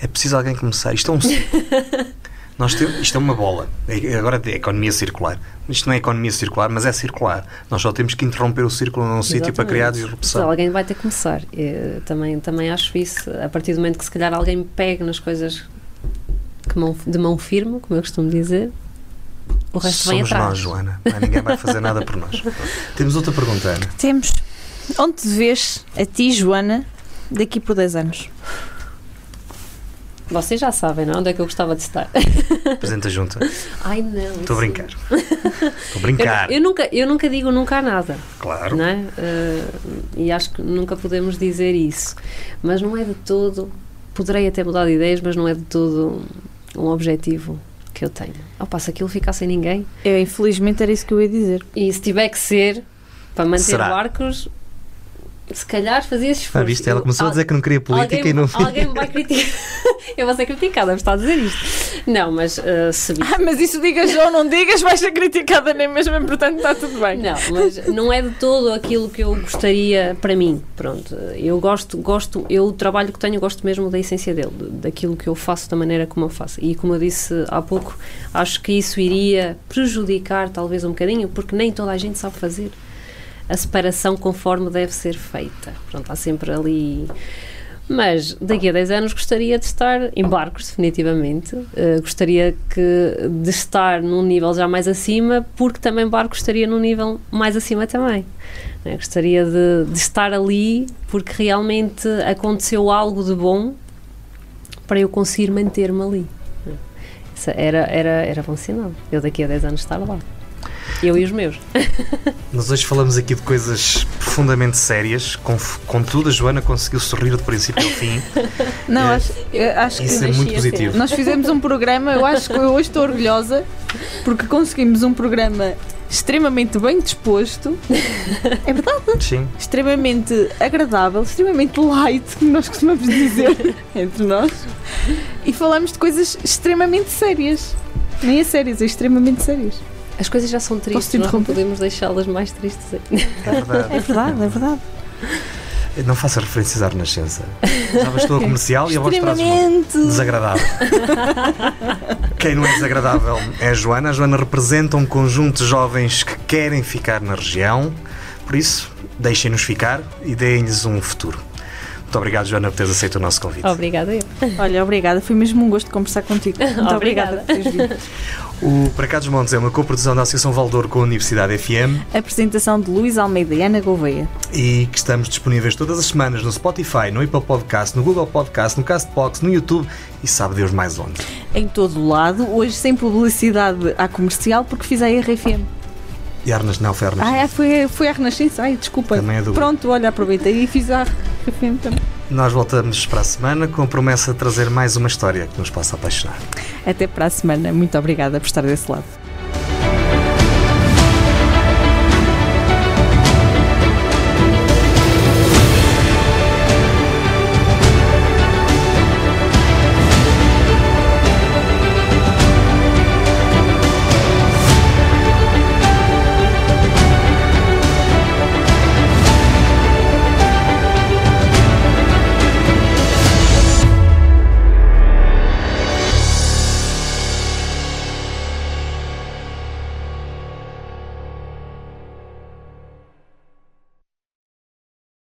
É preciso alguém começar. Isto é um. Nós temos, isto é uma bola. É- Agora é economia circular. Isto não é economia circular, mas é circular. Nós só temos que interromper o círculo num sítio para criar
Mas
disrupção.
alguém vai ter que começar. Eu também, também acho isso. A partir do momento que se calhar alguém pegue nas coisas mão- de mão firme, como eu costumo dizer, o resto vem
Somos
atrás.
nós, Joana. Não, ninguém vai fazer nada por nós. Temos outra pergunta, Ana.
Temos. Onde te vês a ti, Joana, daqui por 10 anos?
Vocês já sabem, não? é? Onde é que eu gostava de estar?
Presidente da Junta.
Ai, não.
Estou a brincar. Estou a brincar.
Eu, eu nunca, eu nunca digo nunca há nada.
Claro.
não é? Eh, e acho que nunca podemos dizer isso. Mas não é de todo. Poderei até mudar de ideias, mas não é de todo um objetivo que eu tenho. Ao passo aquilo ficar sem ninguém.
Eu, infelizmente, era isso que eu ia dizer.
E se tiver que ser para manter
Será?
barcos, se calhar fazia esse esforço.
Ah, viste? Ela
Eu-
começou a
al-
dizer que não queria política
alguém,
e não.
alguém me vai criticar. eu vou ser criticada estar a dizer isto. Não, mas eh, se
Ah, mas isso digas ou não digas, vais ser criticada nem mesmo, portanto está tudo bem.
Não, mas não é de todo aquilo que eu gostaria para mim. Pronto, eu gosto, gosto, eu o trabalho que tenho, gosto mesmo da essência dele, de- daquilo que eu faço, da maneira como eu faço. E como eu disse há pouco, acho que isso iria prejudicar talvez um bocadinho, porque nem toda a gente sabe fazer a separação conforme deve ser feita. Pronto, há sempre ali Mas daqui a 10 anos gostaria de estar em barcos, definitivamente. Uh, gostaria que, de estar num nível já mais acima, porque também barcos estaria num nível mais acima também. Né? Gostaria de, de estar ali porque realmente aconteceu algo de bom para eu conseguir manter-me ali. Isso era, era, era bom sinal. Eu daqui a 10 anos estar lá. Eu e os meus.
Nós hoje falamos aqui de coisas profundamente sérias, com, contudo a Joana conseguiu sorrir do princípio ao fim.
Não, é, acho, acho
isso
que
é muito positivo.
Nós fizemos um programa, eu acho que eu hoje estou orgulhosa, porque conseguimos um programa extremamente bem disposto. É verdade?
Sim.
Extremamente agradável, extremamente light, como nós costumamos dizer entre nós. E falamos de coisas extremamente sérias. Nem é sérias, é extremamente sérias.
As coisas já são tristes, nós não podemos deixá-las mais tristes.
É verdade.
É verdade, é verdade.
Não faça referências à Renascença. Já bastou a comercial e a voz traz desagradável. Quem não é desagradável é a Joana. A Joana representa um conjunto de jovens que querem ficar na região. Por isso, deixem-nos ficar e deem-lhes um futuro. Muito obrigado, Joana, por teres aceito o nosso convite.
Obrigada eu.
Olha, obrigada. Foi mesmo um gosto conversar contigo. Muito
obrigada.
obrigada por teres vindo.
O Para Cá dos Montes é uma coprodução da Associação Valdor com a Universidade FM.
Apresentação de Luís Almeida e Ana Gouveia.
E que estamos disponíveis todas as semanas no Spotify, no Apple Podcast, no Google Podcast, no Castbox, no YouTube e sabe Deus mais onde.
Em todo o lado, hoje sem publicidade à comercial porque fiz a RFM.
E a Renascença, não, foi a
Renascença. Ah, é, foi, foi a Renascença. Ai, desculpa.
Também é do...
Pronto, olha, aproveitei e fiz a RFM também.
Nós voltamos para a semana com a promessa de trazer mais uma história que nos possa apaixonar.
Até para a semana. Muito obrigada por estar desse lado.